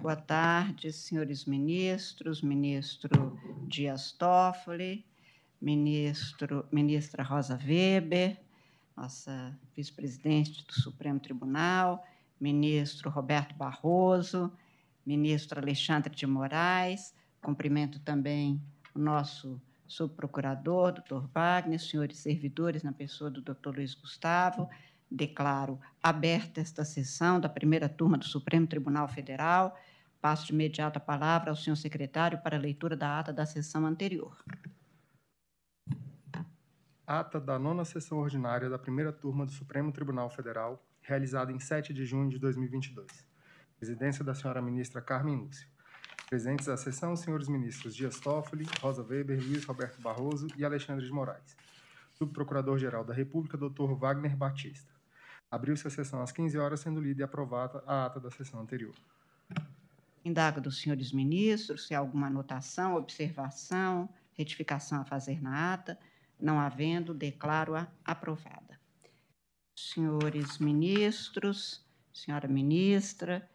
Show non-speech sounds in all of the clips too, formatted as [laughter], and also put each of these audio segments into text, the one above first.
Boa tarde, senhores ministros, ministro Dias Toffoli, ministro, ministra Rosa Weber, nossa vice-presidente do Supremo Tribunal, ministro Roberto Barroso, ministro Alexandre de Moraes, cumprimento também o nosso subprocurador, doutor Wagner, senhores servidores, na pessoa do doutor Luiz Gustavo, declaro aberta esta sessão da primeira turma do Supremo Tribunal Federal. Passo de imediato a palavra ao senhor secretário para a leitura da ata da sessão anterior. Ata da nona sessão ordinária da primeira turma do Supremo Tribunal Federal, realizada em 7 de junho de 2022. Presidência da senhora ministra Carmen Lúcia. Presentes à sessão, senhores ministros Dias Toffoli, Rosa Weber, Luiz Roberto Barroso e Alexandre de Moraes. Subprocurador-Geral da República, doutor Wagner Batista. Abriu-se a sessão às 15 horas, sendo lida e aprovada a ata da sessão anterior. Indago dos senhores ministros se há alguma anotação, observação, retificação a fazer na ata. Não havendo, declaro-a aprovada. Senhores ministros, senhora ministra,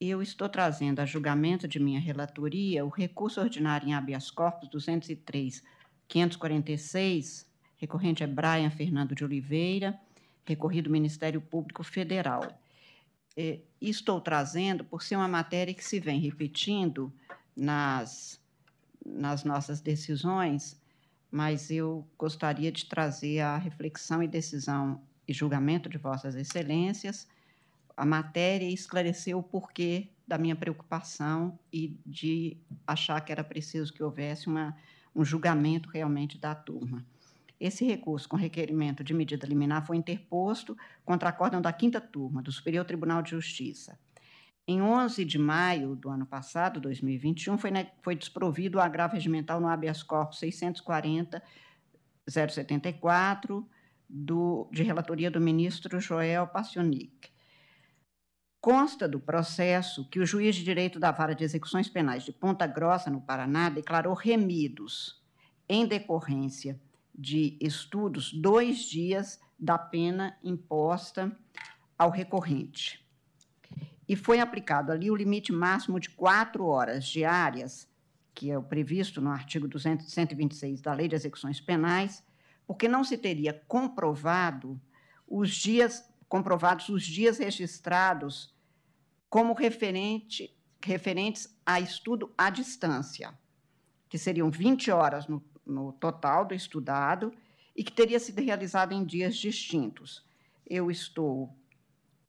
eu estou trazendo a julgamento de minha relatoria o recurso ordinário em habeas corpus 203 546, recorrente é Brian Fernando de Oliveira, recorrido Ministério Público Federal. É, estou trazendo por ser uma matéria que se vem repetindo nas, nas nossas decisões, mas eu gostaria de trazer a reflexão e decisão e julgamento de Vossas Excelências, a matéria e esclarecer o porquê da minha preocupação e de achar que era preciso que houvesse uma, um julgamento realmente da turma. Esse recurso com requerimento de medida liminar foi interposto contra acórdão da quinta turma do Superior Tribunal de Justiça. Em 11 de maio do ano passado, 2021, foi, foi desprovido o agravo regimental no habeas corpus 640 074 do, de relatoria do ministro Joel Passionic. Consta do processo que o juiz de direito da Vara de Execuções Penais de Ponta Grossa, no Paraná, declarou remidos, em decorrência de estudos dois dias da pena imposta ao recorrente. E foi aplicado ali o limite máximo de quatro horas diárias, que é o previsto no artigo 226 da Lei de Execuções Penais, porque não se teria comprovado os dias comprovados os dias registrados como referente, referentes a estudo à distância, que seriam 20 horas no no total do estudado e que teria sido realizado em dias distintos. Eu estou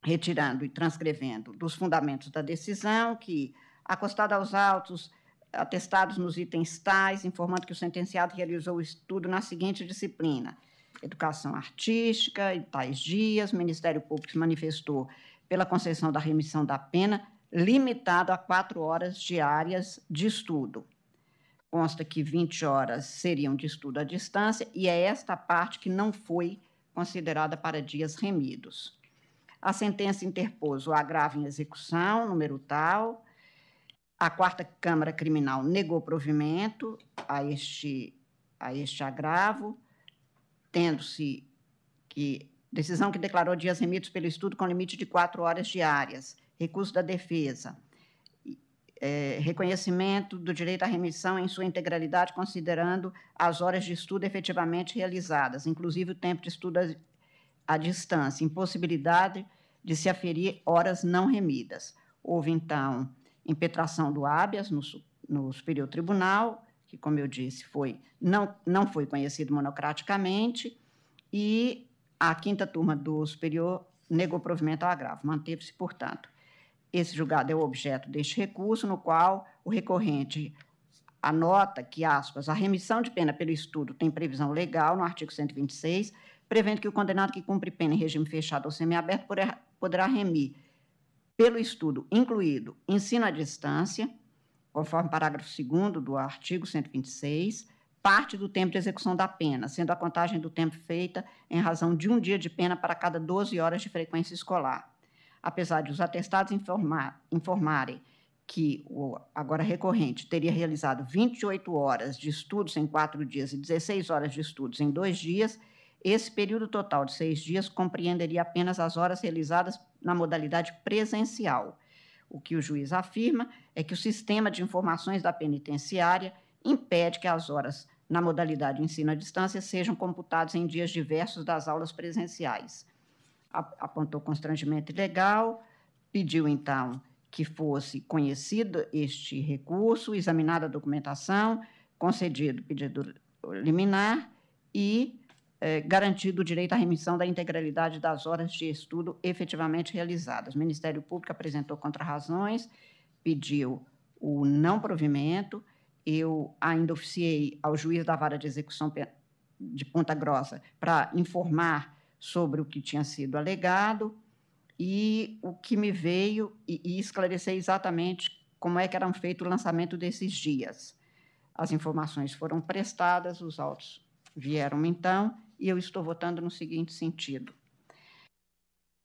retirando e transcrevendo dos fundamentos da decisão que, acostado aos autos atestados nos itens tais, informando que o sentenciado realizou o estudo na seguinte disciplina: Educação Artística, e tais dias, o Ministério Público se manifestou pela concessão da remissão da pena, limitado a quatro horas diárias de estudo consta que 20 horas seriam de estudo à distância, e é esta parte que não foi considerada para dias remidos. A sentença interpôs o agravo em execução, número tal. A quarta Câmara Criminal negou provimento a este, a este agravo, tendo-se que decisão que declarou dias remidos pelo estudo com limite de quatro horas diárias. Recurso da defesa é, reconhecimento do direito à remissão em sua integralidade, considerando as horas de estudo efetivamente realizadas, inclusive o tempo de estudo à, distância, impossibilidade de se aferir horas não remidas. Houve, então, impetração do habeas no, no Superior Tribunal, que, como eu disse, foi, não, não foi conhecido monocraticamente, e a quinta turma do Superior negou provimento ao agravo, manteve-se, portanto, esse julgado é o objeto deste recurso, no qual o recorrente anota que, aspas, a remissão de pena pelo estudo tem previsão legal no artigo 126, prevendo que o condenado que cumpre pena em regime fechado ou semiaberto poderá remir pelo estudo incluído ensino à distância, conforme parágrafo 2 do artigo 126, parte do tempo de execução da pena, sendo a contagem do tempo feita em razão de um dia de pena para cada 12 horas de frequência escolar apesar de os atestados informar, informarem que o agora recorrente teria realizado 28 horas de estudos em quatro dias e 16 horas de estudos em dois dias, esse período total de seis dias compreenderia apenas as horas realizadas na modalidade presencial. O que o juiz afirma é que o sistema de informações da penitenciária impede que as horas na modalidade ensino à distância sejam computadas em dias diversos das aulas presenciais. Apontou constrangimento ilegal, pediu então que fosse conhecido este recurso, examinada a documentação, concedido pedido liminar e eh, garantido o direito à remissão da integralidade das horas de estudo efetivamente realizadas. O Ministério Público apresentou contrarrazões, pediu o não provimento. Eu ainda oficiei ao juiz da vara de execução de Ponta Grossa para informar sobre o que tinha sido alegado e o que me veio e, e esclarecer exatamente como é que era feito o lançamento desses dias. As informações foram prestadas, os autos vieram então, e eu estou votando no seguinte sentido.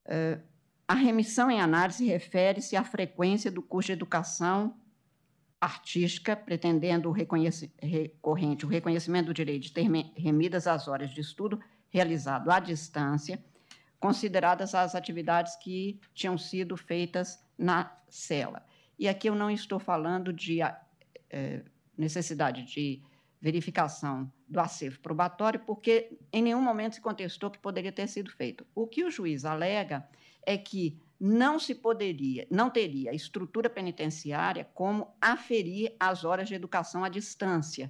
Uh, a remissão em análise refere-se à frequência do curso de educação artística, pretendendo o recorrente o reconhecimento do direito de ter remidas as horas de estudo realizado à distância, consideradas as atividades que tinham sido feitas na cela. E aqui eu não estou falando de é, necessidade de verificação do acervo probatório, porque em nenhum momento se contestou que poderia ter sido feito. O que o juiz alega é que não se poderia, não teria estrutura penitenciária como aferir as horas de educação à distância,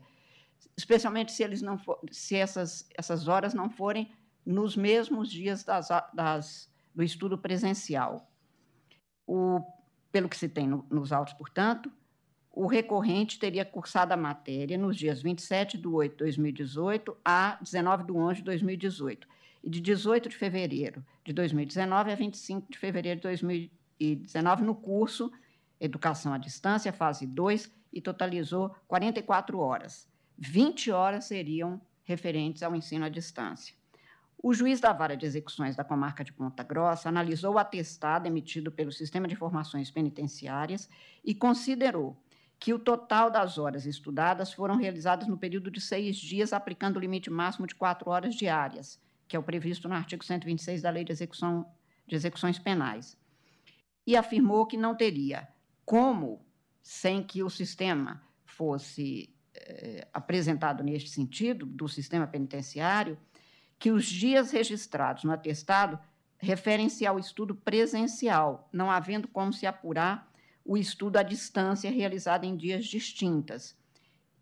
especialmente se eles não for, se essas, essas horas não forem nos mesmos dias das, das, do estudo presencial. O, pelo que se tem no, nos autos, portanto, o recorrente teria cursado a matéria nos dias 27 de 8 de 2018 a 19 de 11 de 2018, e de 18 de fevereiro de 2019 a 25 de fevereiro de 2019 no curso Educação à Distância, fase 2, e totalizou 44 horas. 20 horas seriam referentes ao ensino à distância. O juiz da vara de execuções da comarca de Ponta Grossa analisou o atestado emitido pelo Sistema de Informações Penitenciárias e considerou que o total das horas estudadas foram realizadas no período de seis dias, aplicando o limite máximo de quatro horas diárias, que é o previsto no artigo 126 da Lei de, Execução, de Execuções Penais. E afirmou que não teria como, sem que o sistema fosse eh, apresentado neste sentido, do sistema penitenciário, que os dias registrados no atestado referem-se ao estudo presencial, não havendo como se apurar o estudo à distância realizado em dias distintas.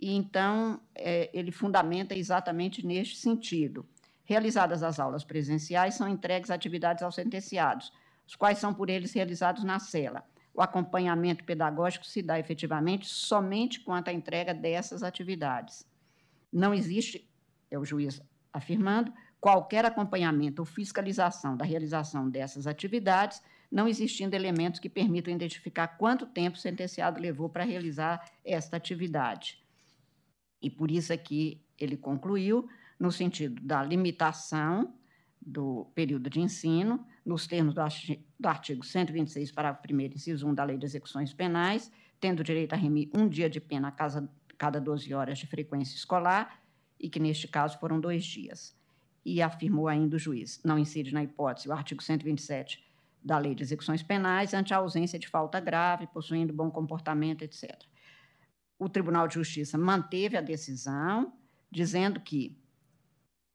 E então é, ele fundamenta exatamente neste sentido. Realizadas as aulas presenciais, são entregues atividades aos sentenciados, os quais são por eles realizados na cela. O acompanhamento pedagógico se dá efetivamente somente quanto à entrega dessas atividades. Não existe, é o juiz afirmando, qualquer acompanhamento ou fiscalização da realização dessas atividades, não existindo elementos que permitam identificar quanto tempo o sentenciado levou para realizar esta atividade. E por isso aqui ele concluiu, no sentido da limitação do período de ensino, nos termos do artigo 126, parágrafo 1 inciso 1 da Lei de Execuções Penais, tendo direito a remir um dia de pena a cada 12 horas de frequência escolar, e que neste caso foram dois dias e afirmou ainda o juiz, não incide na hipótese o artigo 127 da Lei de Execuções Penais ante a ausência de falta grave, possuindo bom comportamento, etc. O Tribunal de Justiça manteve a decisão, dizendo que,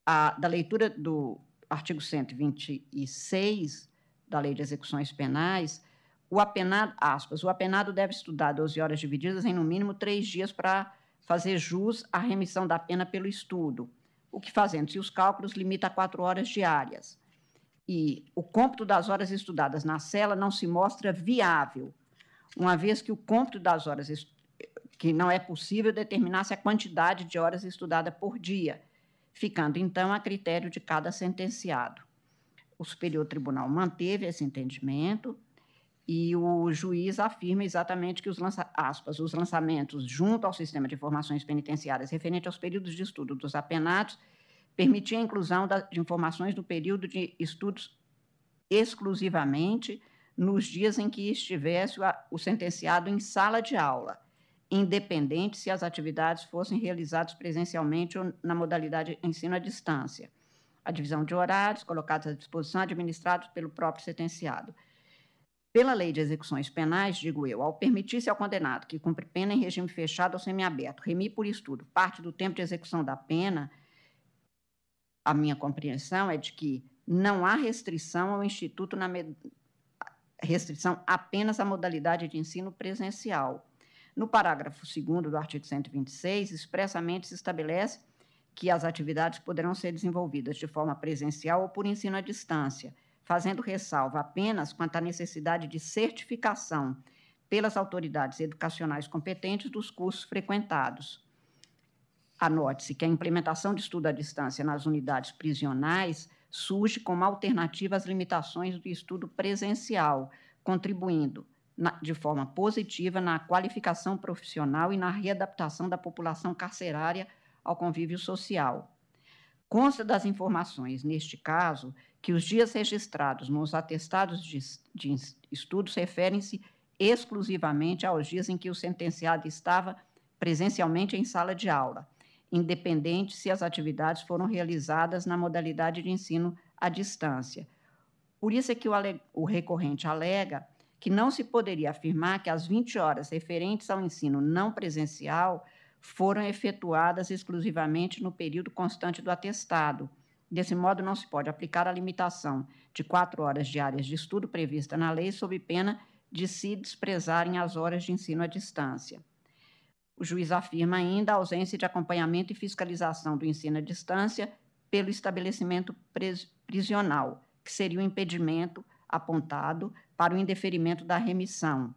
a, da leitura do artigo 126 da Lei de Execuções Penais, o apenado, aspas, o apenado deve estudar 12 horas divididas em no mínimo três dias para fazer jus à remissão da pena pelo estudo, o que fazendo-se os cálculos limita a quatro horas diárias. E o cômputo das horas estudadas na cela não se mostra viável, uma vez que o cômputo das horas que não é possível determinar-se a quantidade de horas estudadas por dia, ficando então a critério de cada sentenciado. O Superior Tribunal manteve esse entendimento e o juiz afirma exatamente que os, lança, aspas, os lançamentos junto ao sistema de informações penitenciárias referente aos períodos de estudo dos apenados permitia a inclusão da, de informações do período de estudos exclusivamente nos dias em que estivesse o, o sentenciado em sala de aula, independente se as atividades fossem realizadas presencialmente ou na modalidade ensino à distância. A divisão de horários colocados à disposição administrados pelo próprio sentenciado Pela lei de execuções penais, digo eu, ao permitir-se ao condenado que cumpre pena em regime fechado ou semiaberto, remir por estudo parte do tempo de execução da pena, a minha compreensão é de que não há restrição ao instituto na restrição apenas à modalidade de ensino presencial. No parágrafo 2 do artigo 126, expressamente se estabelece que as atividades poderão ser desenvolvidas de forma presencial ou por ensino à distância, fazendo ressalva apenas quanto à necessidade de certificação pelas autoridades educacionais competentes dos cursos frequentados. Anote-se que a implementação de estudo à distância nas unidades prisionais surge como alternativa às limitações do estudo presencial, contribuindo na, de forma positiva na qualificação profissional e na readaptação da população carcerária ao convívio social. Consta das informações, neste caso, que os dias registrados nos atestados de, de estudos referem-se exclusivamente aos dias em que o sentenciado estava presencialmente em sala de aula, independente se as atividades foram realizadas na modalidade de ensino à distância. Por isso é que o, o recorrente alega que não se poderia afirmar que as 20 horas referentes ao ensino não presencial foram efetuadas exclusivamente no período constante do atestado, Desse modo, não se pode aplicar a limitação de quatro horas diárias de estudo prevista na lei, sob pena de se desprezarem as horas de ensino à distância. O juiz afirma ainda a ausência de acompanhamento e fiscalização do ensino à distância pelo estabelecimento prisional, que seria o impedimento apontado para o indeferimento da remissão.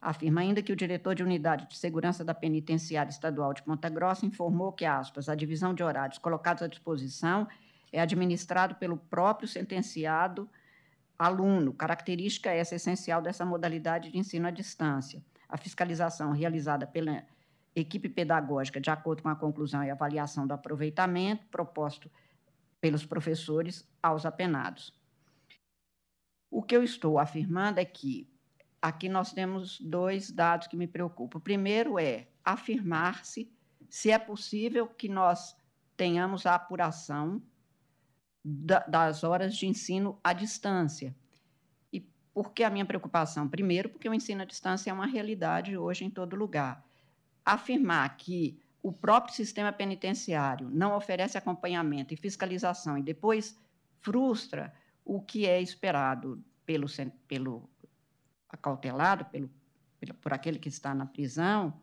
Afirma ainda que o diretor de unidade de segurança da penitenciária estadual de Ponta Grossa informou que, aspas, a divisão de horários colocados à disposição é administrado pelo próprio sentenciado aluno, característica essa essencial dessa modalidade de ensino à distância. A fiscalização realizada pela equipe pedagógica, de acordo com a conclusão e avaliação do aproveitamento proposto pelos professores aos apenados. O que eu estou afirmando é que aqui nós temos dois dados que me preocupam. O primeiro é afirmar-se se é possível que nós tenhamos a apuração da, das horas de ensino à distância. E por que a minha preocupação? Primeiro, porque o ensino à distância é uma realidade hoje em todo lugar. Afirmar que o próprio sistema penitenciário não oferece acompanhamento e fiscalização e depois frustra o que é esperado pelo, pelo acautelado, pelo, por aquele que está na prisão,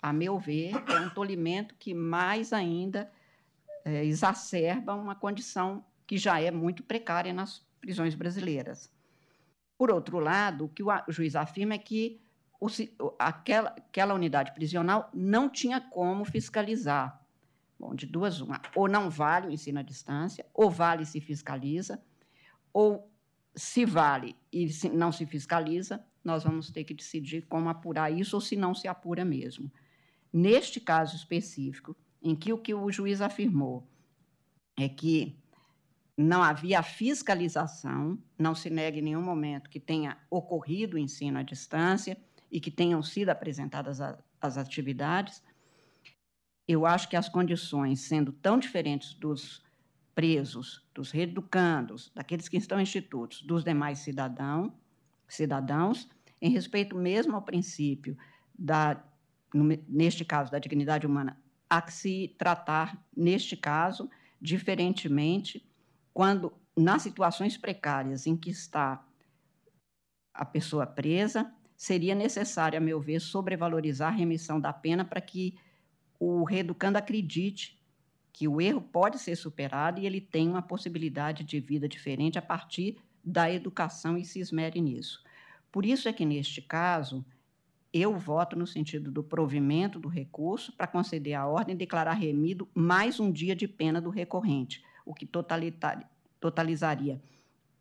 a meu ver, é um tolimento que mais ainda é, exacerba uma condição que já é muito precária nas prisões brasileiras. Por outro lado, o que o juiz afirma é que o, aquela, aquela unidade prisional não tinha como fiscalizar. Bom, de duas, uma. Ou não vale o ensino à distância, ou vale se fiscaliza, ou se vale e se não se fiscaliza, nós vamos ter que decidir como apurar isso ou se não se apura mesmo. Neste caso específico, em que o que o juiz afirmou é que não havia fiscalização, não se nega em nenhum momento que tenha ocorrido o ensino à distância e que tenham sido apresentadas as atividades. Eu acho que as condições, sendo tão diferentes dos presos, dos reeducandos, daqueles que estão em institutos, dos demais cidadão, cidadãos, em respeito mesmo ao princípio da, neste caso, da dignidade humana, a que se tratar, neste caso, diferentemente quando nas situações precárias em que está a pessoa presa, seria necessário, a meu ver, sobrevalorizar a remissão da pena para que o reeducando acredite que o erro pode ser superado e ele tem uma possibilidade de vida diferente a partir da educação e se esmere nisso. Por isso é que, neste caso, eu voto no sentido do provimento do recurso para conceder a ordem e declarar remido mais um dia de pena do recorrente, o que totalizaria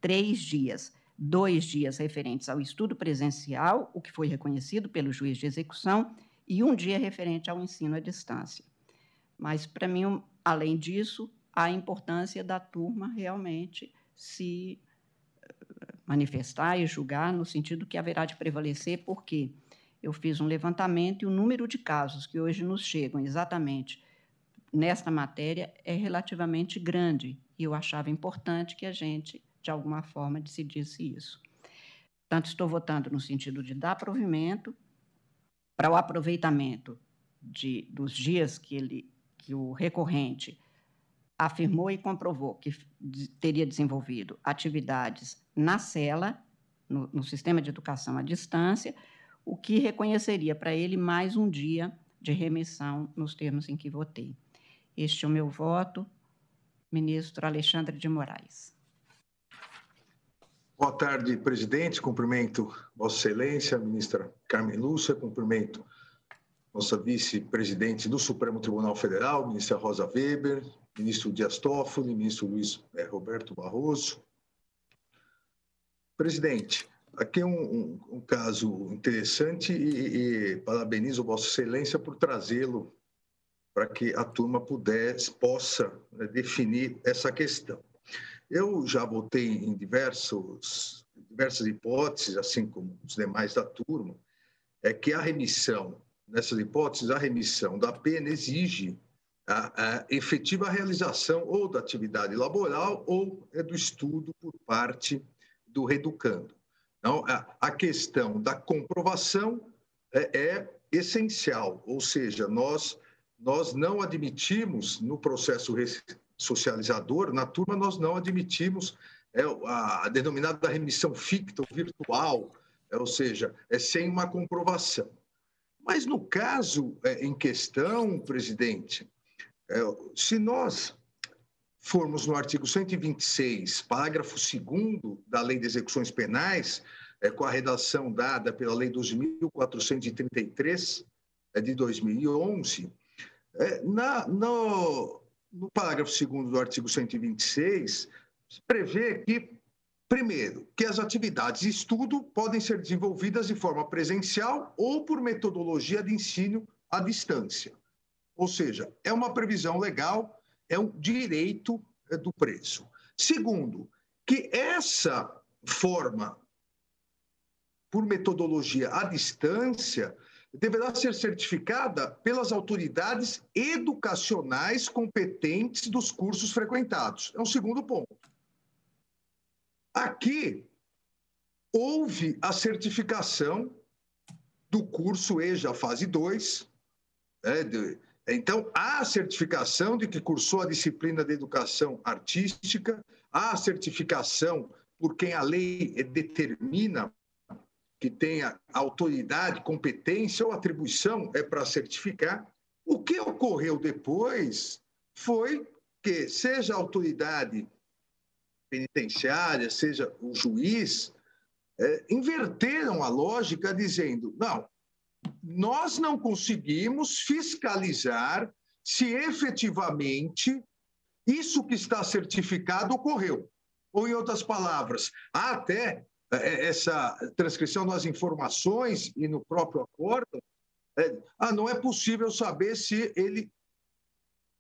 três dias, dois dias referentes ao estudo presencial, o que foi reconhecido pelo juiz de execução, e um dia referente ao ensino à distância. Mas, para mim, além disso, a importância da turma realmente se eh, manifestar e julgar no sentido que haverá de prevalecer, porque eu fiz um levantamento e o número de casos que hoje nos chegam exatamente nesta matéria é relativamente grande, e eu achava importante que a gente, de alguma forma, decidisse isso. Portanto, estou votando no sentido de dar provimento para o aproveitamento de, dos dias que, ele, que o recorrente afirmou e comprovou que teria desenvolvido atividades na cela, no, no sistema de educação à distância, o que reconheceria para ele mais um dia de remissão nos termos em que votei. Este é o meu voto, ministro Alexandre de Moraes. Boa tarde, presidente. Cumprimento Vossa Excelência, ministra Carmen Lúcia. Cumprimento nossa vice-presidente do Supremo Tribunal Federal, ministra Rosa Weber, ministro Dias Toffoli, ministro Luiz eh, Roberto Barroso. Presidente, aqui é um, um, um caso interessante e, e parabenizo Vossa Excelência por trazê-lo para que a turma pudesse, possa né, definir essa questão. Eu já votei em diversos, diversas hipóteses, assim como os demais da turma, é que a remissão, nessas hipóteses, a remissão da pena exige a, a efetiva realização ou da atividade laboral ou é do estudo por parte do reeducando. Então, a, a questão da comprovação é, é essencial, ou seja, nós, nós não admitimos no processo socializador, na turma nós não admitimos é, a denominada remissão ficta ou virtual, é, ou seja, é sem uma comprovação. Mas no caso é, em questão, presidente, é, se nós formos no artigo 126, parágrafo 2 da Lei de Execuções Penais, é, com a redação dada pela Lei 12.433 é, de 2011, é, na, no, no parágrafo 2 do artigo 126, prevê que, primeiro, que as atividades de estudo podem ser desenvolvidas de forma presencial ou por metodologia de ensino à distância. Ou seja, é uma previsão legal, é um direito é, do preço. Segundo, que essa forma por metodologia à distância deverá ser certificada pelas autoridades educacionais competentes dos cursos frequentados. É um segundo ponto. Aqui, houve a certificação do curso EJA fase 2. Né, de, então, há a certificação de que cursou a disciplina de educação artística, há a certificação por quem a lei determina que tenha autoridade, competência ou atribuição é para certificar. O que ocorreu depois foi que, seja a autoridade penitenciária, seja o juiz, é, inverteram a lógica dizendo: não, nós não conseguimos fiscalizar se efetivamente isso que está certificado ocorreu. Ou, em outras palavras, há até é, é, essa transcrição das informações e no próprio acordo, é, ah, não é possível saber se ele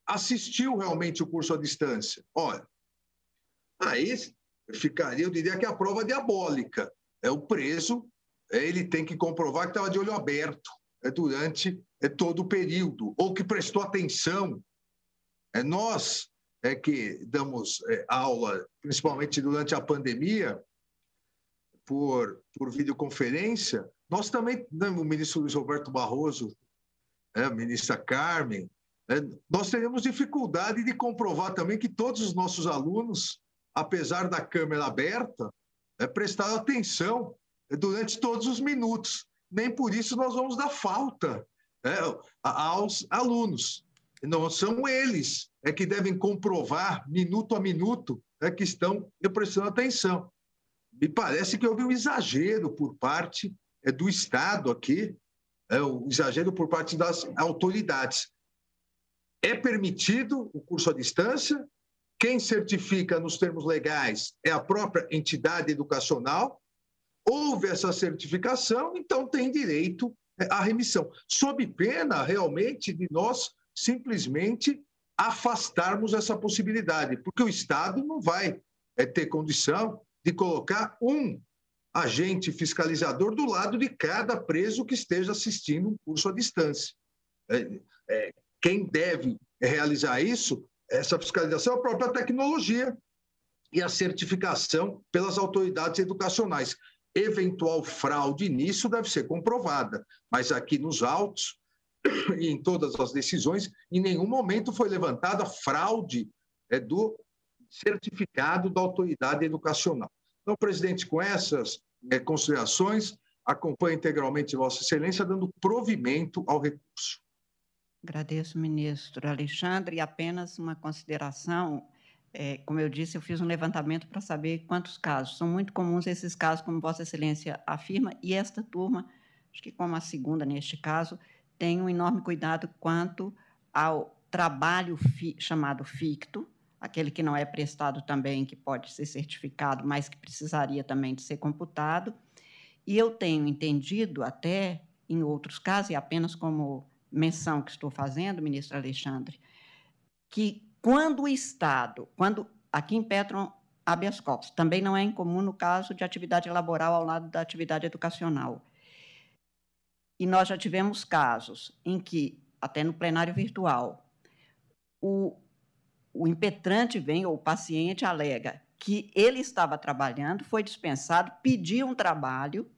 assistiu realmente o curso à distância. Olha, aí ficaria, eu diria que é a prova diabólica. É o preso, é, ele tem que comprovar que estava de olho aberto é, durante todo o período, ou que prestou atenção. É, nós é que damos aula, principalmente durante a pandemia, por, por videoconferência, nós também, né, o ministro Luiz Roberto Barroso, a ministra Carmen, nós teremos dificuldade de comprovar também que todos os nossos alunos, apesar da câmera aberta, né, prestaram atenção né, durante todos os minutos. Nem por isso nós vamos dar falta né, aos alunos. Não são eles é que devem comprovar minuto a minuto é, que estão prestando atenção me parece que houve um exagero por parte é, do Estado aqui, é, um exagero por parte das autoridades. É permitido o curso à distância, quem certifica nos termos legais é a própria entidade educacional, houve essa certificação, então tem direito à remissão, sob pena realmente de nós simplesmente afastarmos essa possibilidade, porque o Estado não vai é, ter condição de colocar um agente fiscalizador do lado de cada preso que esteja assistindo um curso à distância. É, é, quem deve realizar isso, essa fiscalização, é a própria tecnologia e a certificação pelas autoridades educacionais. eventual fraude nisso deve ser comprovada. Mas aqui nos autos [clears throat] e em todas as decisões, em nenhum momento foi levantada fraude é, do certificado da autoridade educacional. Então, presidente, com essas é, considerações, acompanha integralmente Vossa Excelência, dando provimento ao recurso. Agradeço, ministro Alexandre. E apenas uma consideração. É, como eu disse, eu fiz um levantamento para saber quantos casos. São muito comuns esses casos, como Vossa Excelência afirma, e esta turma, acho que como a segunda neste caso, tem um enorme cuidado quanto ao trabalho fi, chamado ficto, aquele que não é prestado também, que pode ser certificado, mas que precisaria também de ser computado. E eu tenho entendido até, em outros casos, e apenas como menção que estou fazendo, ministro Alexandre, que quando o Estado, quando aqui em Petron habeas corpus, também não é incomum no caso de atividade laboral ao lado da atividade educacional. E nós já tivemos casos em que, até no plenário virtual, o, o impetrante vem, ou o paciente alega que ele estava trabalhando, foi dispensado, pediu um trabalho,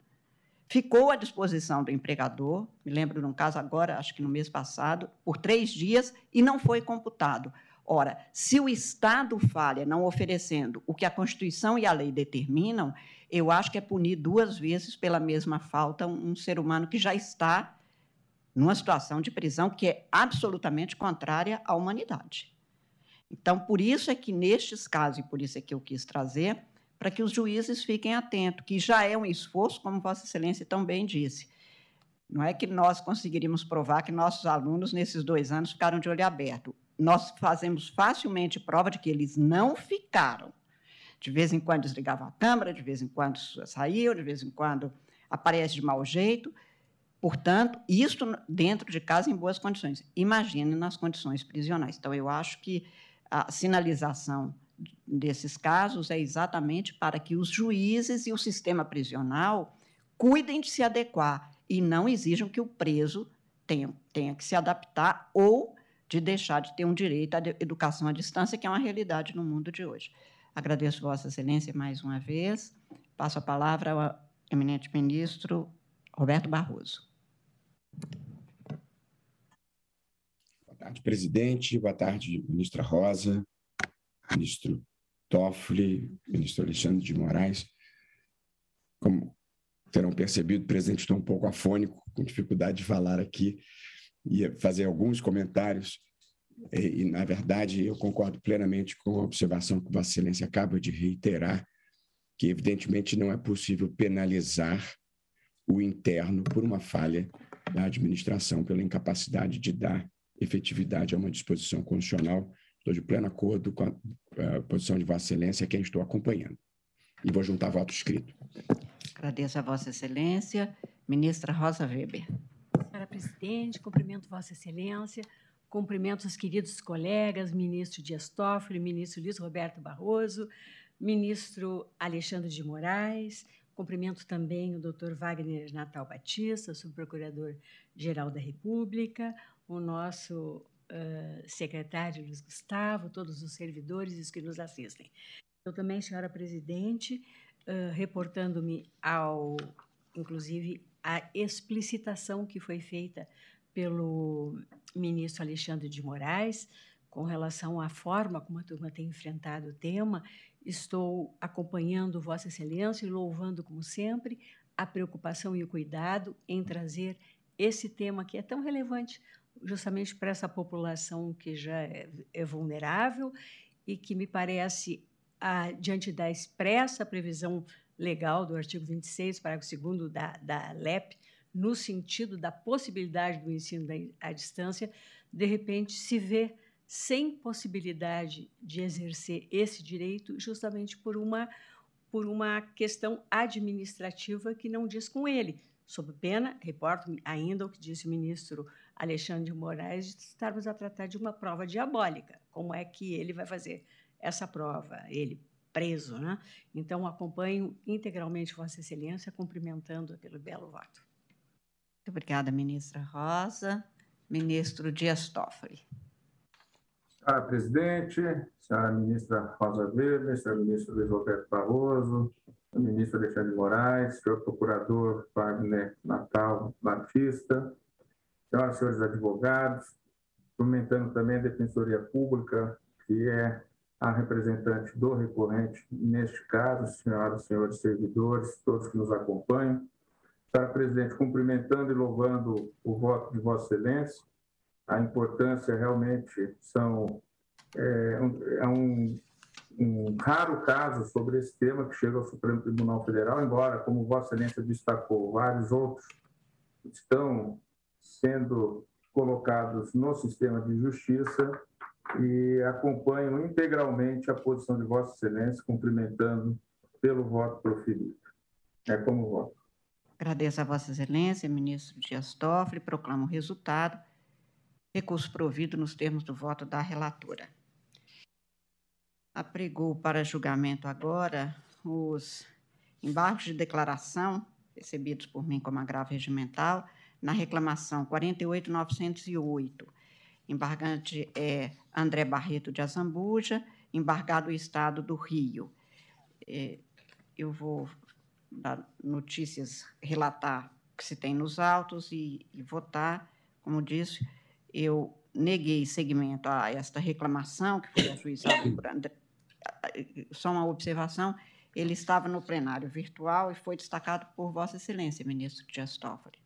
ficou à disposição do empregador, me lembro de um caso agora, acho que no mês passado, por três dias e não foi computado. Ora, se o Estado falha não oferecendo o que a Constituição e a lei determinam, eu acho que é punir duas vezes pela mesma falta um, ser humano que já está numa situação de prisão que é absolutamente contrária à humanidade. Então, por isso é que nestes casos, e por isso é que eu quis trazer, para que os juízes fiquem atentos, que já é um esforço, como Vossa Excelência também disse. Não é que nós conseguiríamos provar que nossos alunos, nesses dois anos, ficaram de olho aberto. Nós fazemos facilmente prova de que eles não ficaram. De vez em quando desligavam a câmera, de vez em quando saíam, de vez em quando aparece de mau jeito. Portanto, isto dentro de casa em boas condições. Imagine nas condições prisionais. Então, eu acho que a sinalização desses casos é exatamente para que os juízes e o sistema prisional cuidem de se adequar e não exijam que o preso tenha, tenha que se adaptar ou de deixar de ter um direito à educação à distância, que é uma realidade no mundo de hoje. Agradeço Vossa Excelência mais uma vez. Passo a palavra ao eminente ministro Roberto Barroso. Boa tarde, presidente. Boa tarde, ministra Rosa, ministro Toffoli, ministro Alexandre de Moraes. Como terão percebido, o presidente está um pouco afônico, com dificuldade de falar aqui e fazer alguns comentários. E, na verdade, eu concordo plenamente com a observação que Vossa Excelência acaba de reiterar, que evidentemente não é possível penalizar o interno por uma falha da administração, pela incapacidade de dar efetividade a uma disposição constitucional Estou de pleno acordo com a, a posição de Vossa Excelência, quem estou acompanhando. E vou juntar voto escrito. Agradeço a Vossa Excelência. Ministra Rosa Weber. Senhora Presidente, cumprimento Vossa Excelência, cumprimento os queridos colegas, ministro Dias Toffoli, ministro Luiz Roberto Barroso, ministro Alexandre de Moraes, cumprimento também o doutor Wagner Natal Batista, subprocurador-geral da República, o nosso secretário Luiz Gustavo, todos os servidores e os que nos assistem. Eu também, senhora presidente, uh, reportando-me ao, inclusive, a explicitação que foi feita pelo ministro Alexandre de Moraes com relação à forma como a turma tem enfrentado o tema. Estou acompanhando Vossa Excelência e louvando, como sempre, a preocupação e o cuidado em trazer esse tema que é tão relevante justamente para essa população que já é, é vulnerável e que me parece, a, diante da expressa previsão legal do artigo 26, parágrafo 2 da, da LEP, no sentido da possibilidade do ensino à distância, de repente se vê sem possibilidade de exercer esse direito justamente por uma por uma questão administrativa que não diz com ele, sob pena, reporto ainda o que disse o ministro Alexandre de Moraes de estarmos a tratar de uma prova diabólica. Como é que ele vai fazer essa prova? Ele preso, né? Então, acompanho integralmente Vossa Excelência, cumprimentando pelo belo voto. Muito obrigada, ministra Rosa. Ministro Dias Toffoli. Senhora presidente, senhora ministra Rosa Weber, senhor ministro Luiz Roberto Barroso, ministro Alexandre de Moraes, senhor procurador Wagner Natal Batista, senhoras e senhores advogados, cumprimentando também a Defensoria Pública, que é a representante do recorrente neste caso, senhoras e senhores servidores, todos que nos acompanham. Senhora Presidente, cumprimentando e louvando o voto de Vossa Excelência. A importância realmente são é, é um, um raro caso sobre esse tema que chega ao Supremo Tribunal Federal, embora, como Vossa Excelência destacou, vários outros estão sendo colocados no sistema de justiça e acompanho integralmente a posição de Vossa Excelência, cumprimentando pelo voto proferido. É como voto. Agradeço a Vossa Excelência, ministro Dias Toffoli, proclamo o resultado. Recurso provido nos termos do voto da relatora. Apregou para julgamento agora os embargos de declaração recebidos por mim como agravo regimental na reclamação 48908. Embargante é André Barreto de Azambuja, embargado o Estado do Rio. É, eu vou dar notícias, relatar o que se tem nos autos e, e votar. Como disse, eu neguei seguimento a esta reclamação que foi ajuizada por André. Só uma observação, ele estava no plenário virtual e foi destacado por Vossa Excelência, ministro Dias Toffoli,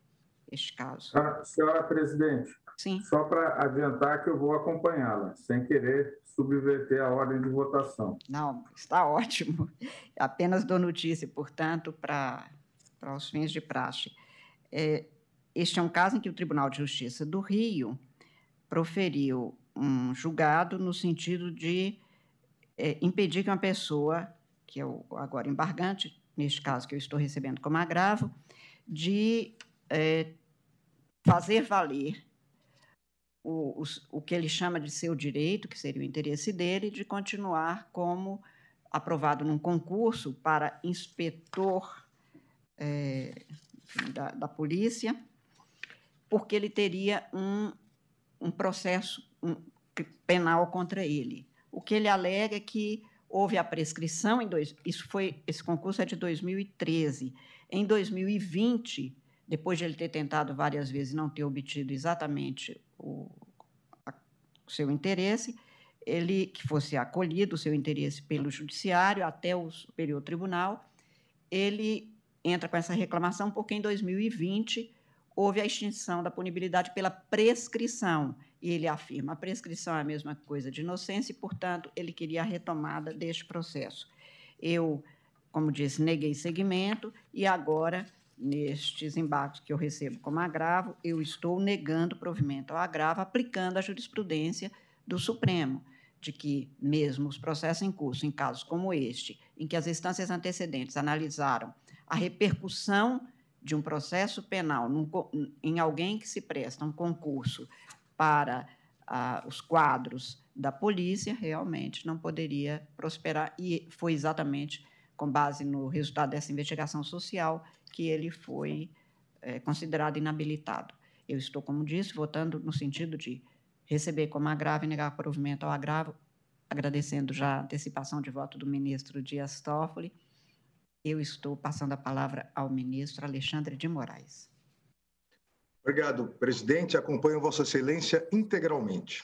este caso. Senhora, senhora presidente, Sim. Só para adiantar que eu vou acompanhá-la, sem querer subverter a ordem de votação. Não, está ótimo. [laughs] Apenas dou notícia, portanto, para, para os fins de praxe. É, este é um caso em que o Tribunal de Justiça do Rio proferiu um julgado no sentido de é, impedir que uma pessoa, que é o agora embargante, neste caso que eu estou recebendo como agravo, de é, fazer valer o, o, o que ele chama de seu direito, que seria o interesse dele, de continuar como aprovado num concurso para inspetor é, da, da, polícia, porque ele teria um, um processo um, penal contra ele. O que ele alega é que houve a prescrição em dois, isso foi esse concurso é de 2013. Em 2020, depois de ele ter tentado várias vezes e não ter obtido exatamente o, a, o seu interesse, ele que fosse acolhido o seu interesse pelo judiciário até o Superior Tribunal, ele entra com essa reclamação porque em 2020 houve a extinção da punibilidade pela prescrição e ele afirma a prescrição é a mesma coisa de inocência e, portanto, ele queria a retomada deste processo. Eu, como disse, neguei seguimento e agora nestes embargos que eu recebo como agravo, eu estou negando provimento ao agravo, aplicando a jurisprudência do Supremo, de que, mesmo os processos em curso, em casos como este, em que as instâncias antecedentes analisaram a repercussão de um processo penal num, em alguém que se presta um concurso para ah, os quadros da polícia, realmente não poderia prosperar, e foi exatamente com base no resultado dessa investigação social que ele foi é, considerado inabilitado. Eu estou, como disse, votando no sentido de receber como agravo e negar provimento ao agravo, agradecendo já a antecipação de voto do ministro Dias Toffoli. Eu estou passando a palavra ao ministro Alexandre de Moraes. Obrigado, presidente. Acompanho Vossa Excelência integralmente.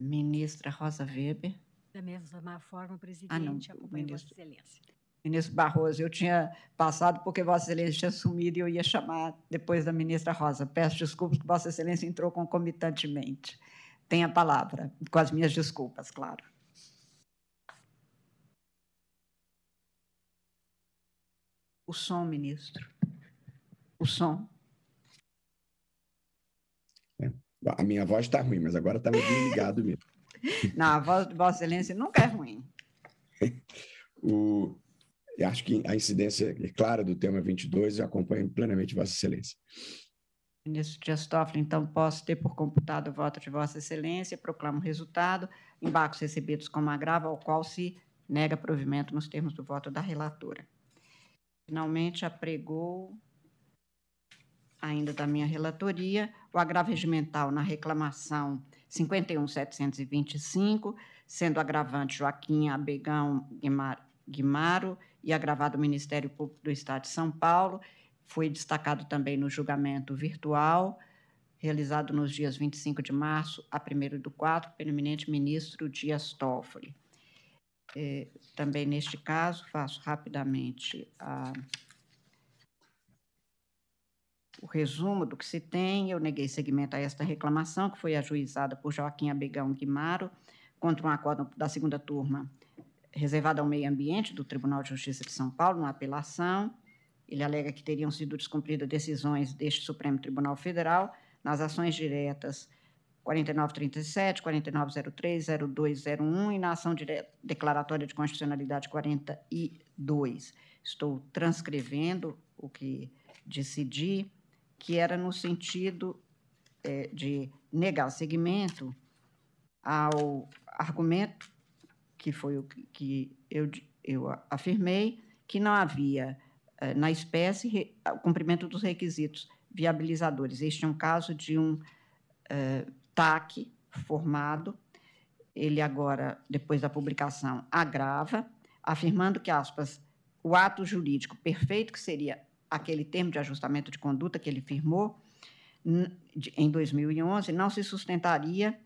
Ministra Rosa Weber. Da mesma forma, presidente, ah, não, acompanho ministro. Vossa Excelência ministro Barroso. Eu tinha passado porque Vossa Excelência tinha sumido e eu ia chamar depois da ministra Rosa. Peço desculpas que Vossa Excelência entrou concomitantemente. Tem a palavra, com as minhas desculpas, claro. O som, ministro. O som. É, a minha voz está ruim, mas agora está bem ligado mesmo. Não, a voz de Vossa Excelência nunca é ruim. o, acho que a incidência é clara do tema 22 eu acompanho plenamente Vossa Excelência. Ministro Dias Toffoli, então posso ter por computado o voto de Vossa Excelência, proclamo o resultado, embargos recebidos como agravo, ao qual se nega provimento nos termos do voto da relatora. Finalmente, apregou, ainda da minha relatoria, o agravo regimental na reclamação 51.725, sendo agravante Joaquim Abegão Guimaro e agravado o Ministério Público do Estado de São Paulo. Foi destacado também no julgamento virtual, realizado nos dias 25 de março a 1 do 4, pelo eminente ministro Dias Toffoli. É, também neste caso, faço rapidamente a, o resumo do que se tem. Eu neguei seguimento a esta reclamação, que foi ajuizada por Joaquim Abegão Guimaro, contra um acordo da segunda turma reservado ao meio ambiente do Tribunal de Justiça de São Paulo, numa apelação. Ele alega que teriam sido descumpridas decisões deste Supremo Tribunal Federal nas ações diretas 4937, 4903, 0201 e na ação declaratória de constitucionalidade 42. Estou transcrevendo o que decidi, que era no sentido é, de negar seguimento ao argumento que foi o que eu, eu afirmei, que não havia é, na espécie o cumprimento dos requisitos viabilizadores. Este é um caso de um é, TAC formado, ele agora, depois da publicação, agrava, afirmando que, aspas, o ato jurídico perfeito, que seria aquele termo de ajustamento de conduta que ele firmou em 2011, não se sustentaria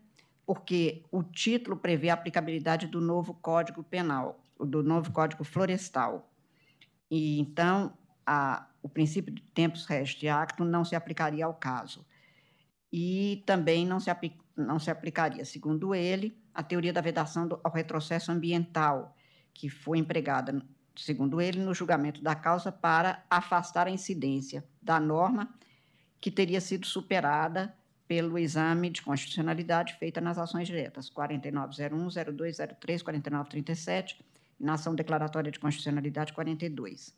porque o título prevê a aplicabilidade do novo Código Penal, do novo Código Florestal. E então a, o princípio de tempus regis acto não se aplicaria ao caso e também não se, não se aplicaria, segundo ele, a teoria da vedação do, ao retrocesso ambiental, que foi empregada, segundo ele, no julgamento da causa para afastar a incidência da norma que teria sido superada pelo exame de constitucionalidade feita nas ações diretas 4901, 0203, 4937 e na ação declaratória de constitucionalidade 42.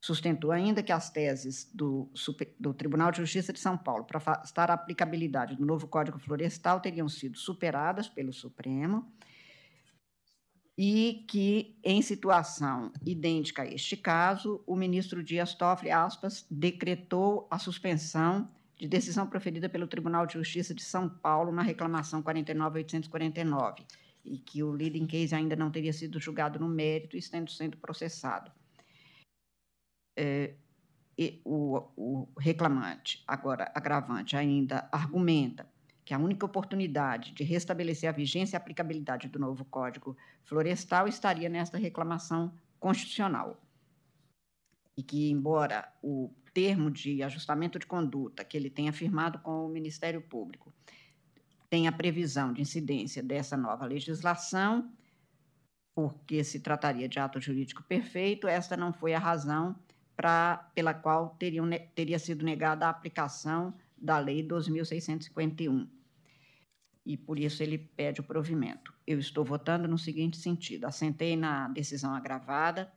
Sustentou ainda que as teses do, do Tribunal de Justiça de São Paulo para afastar a aplicabilidade do novo Código Florestal teriam sido superadas pelo Supremo e que, em situação idêntica a este caso, o ministro Dias Toffoli, aspas, decretou a suspensão de decisão proferida pelo Tribunal de Justiça de São Paulo na reclamação 49.849, e que o leading case ainda não teria sido julgado no mérito, estando sendo processado. É, o, o reclamante, agora agravante, ainda argumenta que a única oportunidade de restabelecer a vigência e aplicabilidade do novo Código Florestal estaria nesta reclamação constitucional. E que, embora o termo de ajustamento de conduta que ele tenha firmado com o Ministério Público tenha previsão de incidência dessa nova legislação, porque se trataria de ato jurídico perfeito, esta não foi a razão pra, pela qual teriam, teria sido negada a aplicação da Lei 2.651. E por isso ele pede o provimento. Eu estou votando no seguinte sentido: assentei na decisão agravada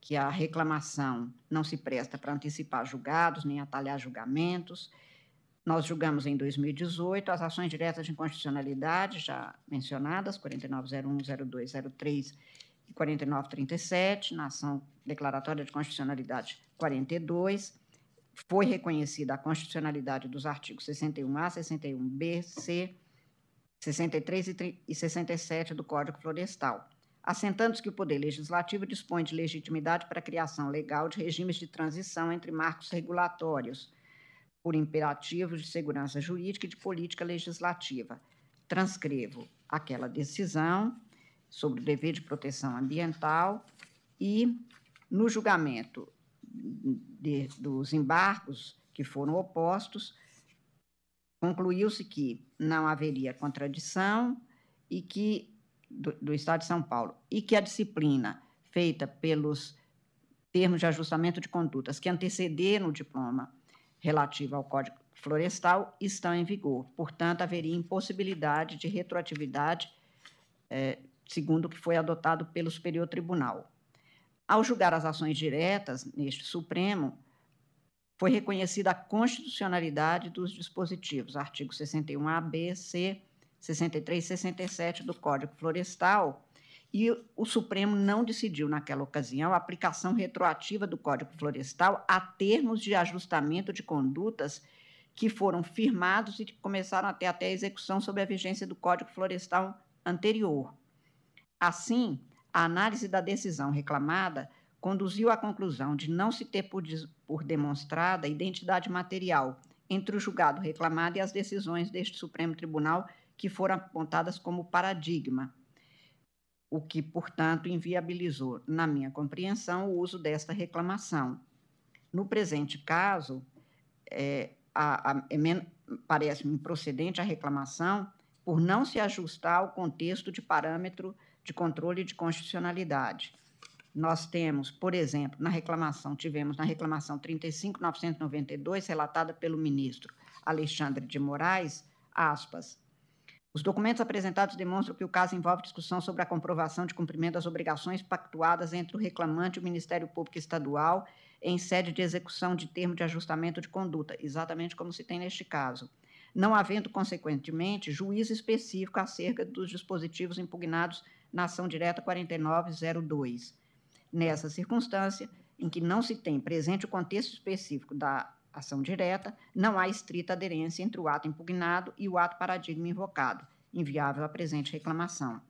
que a reclamação não se presta para antecipar julgados nem atalhar julgamentos. Nós julgamos em 2018 as ações diretas de inconstitucionalidade já mencionadas, 4901, 02, 03 e 4937, na ação declaratória de constitucionalidade 42, foi reconhecida a constitucionalidade dos artigos 61A, 61B, C, 63 e 67 do Código Florestal, assentando-se que o Poder Legislativo dispõe de legitimidade para a criação legal de regimes de transição entre marcos regulatórios, por imperativos de segurança jurídica e de política legislativa. Transcrevo aquela decisão sobre o dever de proteção ambiental e, no julgamento de, dos embargos que foram opostos, concluiu-se que não haveria contradição e que do, do, Estado de São Paulo e que a disciplina feita pelos termos de ajustamento de condutas que antecederam o diploma relativo ao Código Florestal estão em vigor. Portanto, haveria impossibilidade de retroatividade eh, segundo o que foi adotado pelo Superior Tribunal. Ao julgar as ações diretas neste Supremo, foi reconhecida a constitucionalidade dos dispositivos, artigo 61A, B, C, 63 e 67 do Código Florestal, e o Supremo não decidiu, naquela ocasião, a aplicação retroativa do Código Florestal a termos de ajustamento de condutas que foram firmados e que começaram até, até a execução sob a vigência do Código Florestal anterior. Assim, a análise da decisão reclamada conduziu à conclusão de não se ter por, por demonstrada identidade material entre o julgado reclamado e as decisões deste Supremo Tribunal que foram apontadas como paradigma, o que, portanto, inviabilizou, na minha compreensão, o uso desta reclamação. No presente caso, é, é, parece-me procedente a reclamação por não se ajustar ao contexto de parâmetro de controle de constitucionalidade. Nós temos, por exemplo, na reclamação, tivemos na reclamação 35.992, relatada pelo ministro Alexandre de Moraes, aspas, os documentos apresentados demonstram que o caso envolve discussão sobre a comprovação de cumprimento das obrigações pactuadas entre o reclamante e o Ministério Público Estadual em sede de execução de termo de ajustamento de conduta, exatamente como se tem neste caso, não havendo, consequentemente, juízo específico acerca dos dispositivos impugnados na ação direta 4902. Nessa circunstância, em que não se tem presente o contexto específico da ação direta, não há estrita aderência entre o ato impugnado e o ato paradigma invocado, inviável à presente reclamação.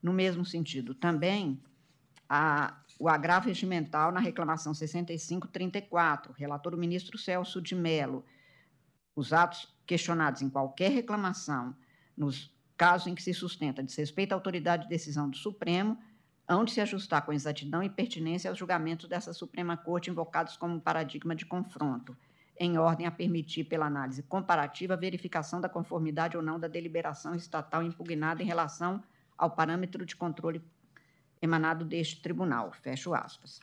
No mesmo sentido, também, a, o agravo regimental na reclamação 6534, relator o ministro Celso de Mello, os atos questionados em qualquer reclamação, nos casos em que se sustenta desrespeito à autoridade de decisão do Supremo, hão de se ajustar com exatidão e pertinência aos julgamentos dessa Suprema Corte invocados como paradigma de confronto, em ordem a permitir, pela análise comparativa, a verificação da conformidade ou não da deliberação estatal impugnada em relação ao parâmetro de controle emanado deste tribunal. Fecho aspas.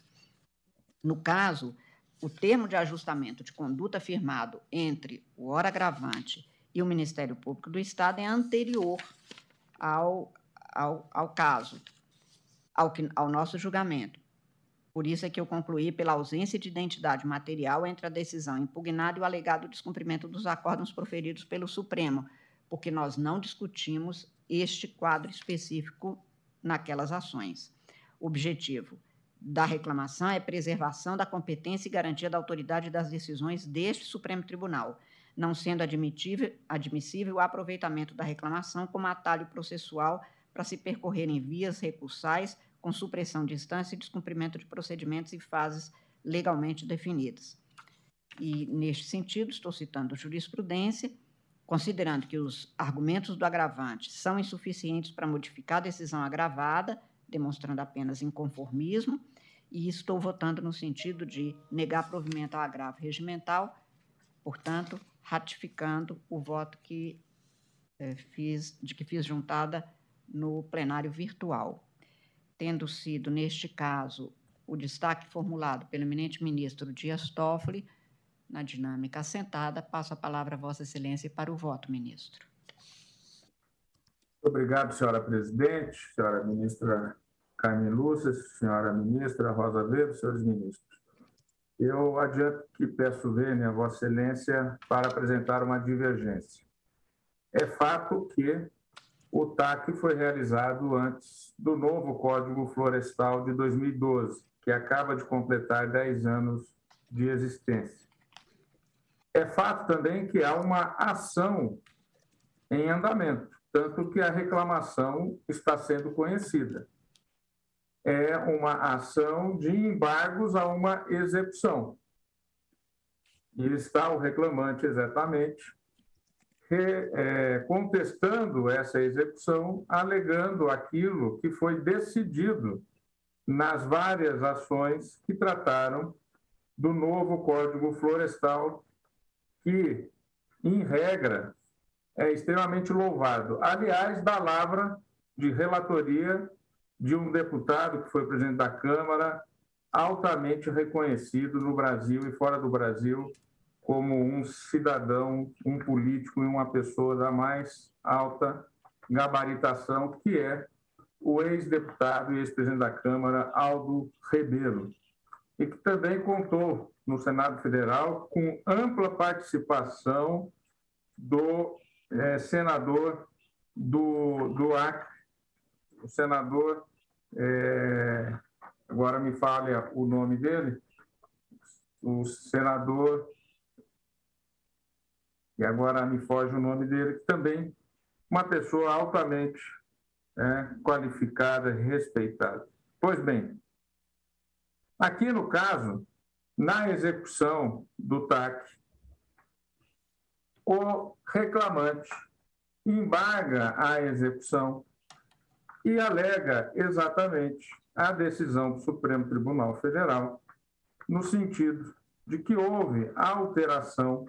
No caso, o termo de ajustamento de conduta firmado entre o hora agravante e o Ministério Público do Estado é anterior ao, ao, ao caso, ao, que, ao nosso julgamento. Por isso é que eu concluí pela ausência de identidade material entre a decisão impugnada e o alegado descumprimento dos acordos proferidos pelo Supremo, porque nós não discutimos este quadro específico naquelas ações. O objetivo da reclamação é preservação da competência e garantia da autoridade das decisões deste Supremo Tribunal, não sendo admissível o aproveitamento da reclamação como atalho processual para se percorrerem vias recursais com supressão de instância e descumprimento de procedimentos e fases legalmente definidas. E, neste sentido, estou citando jurisprudência, considerando que os argumentos do agravante são insuficientes para modificar a decisão agravada, demonstrando apenas inconformismo, e estou votando no sentido de negar provimento ao agravo regimental, portanto, ratificando o voto que eh, fiz, de que fiz juntada no plenário virtual tendo sido, neste caso, o destaque formulado pelo eminente ministro Dias Toffoli, na dinâmica assentada, passo a palavra a Vossa Excelência para o voto, ministro. Obrigado, senhora presidente, senhora ministra Carmen Lúcia, senhora ministra Rosa Weber, senhores ministros. Eu adianto que peço vênia Vossa Excelência para apresentar uma divergência. É fato que o TAC foi realizado antes do novo Código Florestal de 2012, que acaba de completar 10 anos de existência. É fato também que há uma ação em andamento, tanto que a reclamação está sendo conhecida. É uma ação de embargos a uma execução. E está o reclamante exatamente contestando essa execução, alegando aquilo que foi decidido nas várias ações que trataram do novo Código Florestal, que, em regra, é extremamente louvado. Aliás, da lavra de relatoria de um deputado que foi presidente da Câmara, altamente reconhecido no Brasil e fora do Brasil, como um cidadão, um político e uma pessoa da mais alta gabaritação, que é o ex-deputado e ex-presidente da Câmara, Aldo Rebelo, e que também contou no Senado Federal com ampla participação do é, senador do, do Acre, o senador, é, agora me falha o nome dele, o senador e agora me foge o nome dele, que também uma pessoa altamente é, qualificada e respeitada. Pois bem, Aqui, no caso, na execução do TAC, o reclamante embarga a execução e alega exatamente a decisão do Supremo Tribunal Federal, no sentido de que houve alteração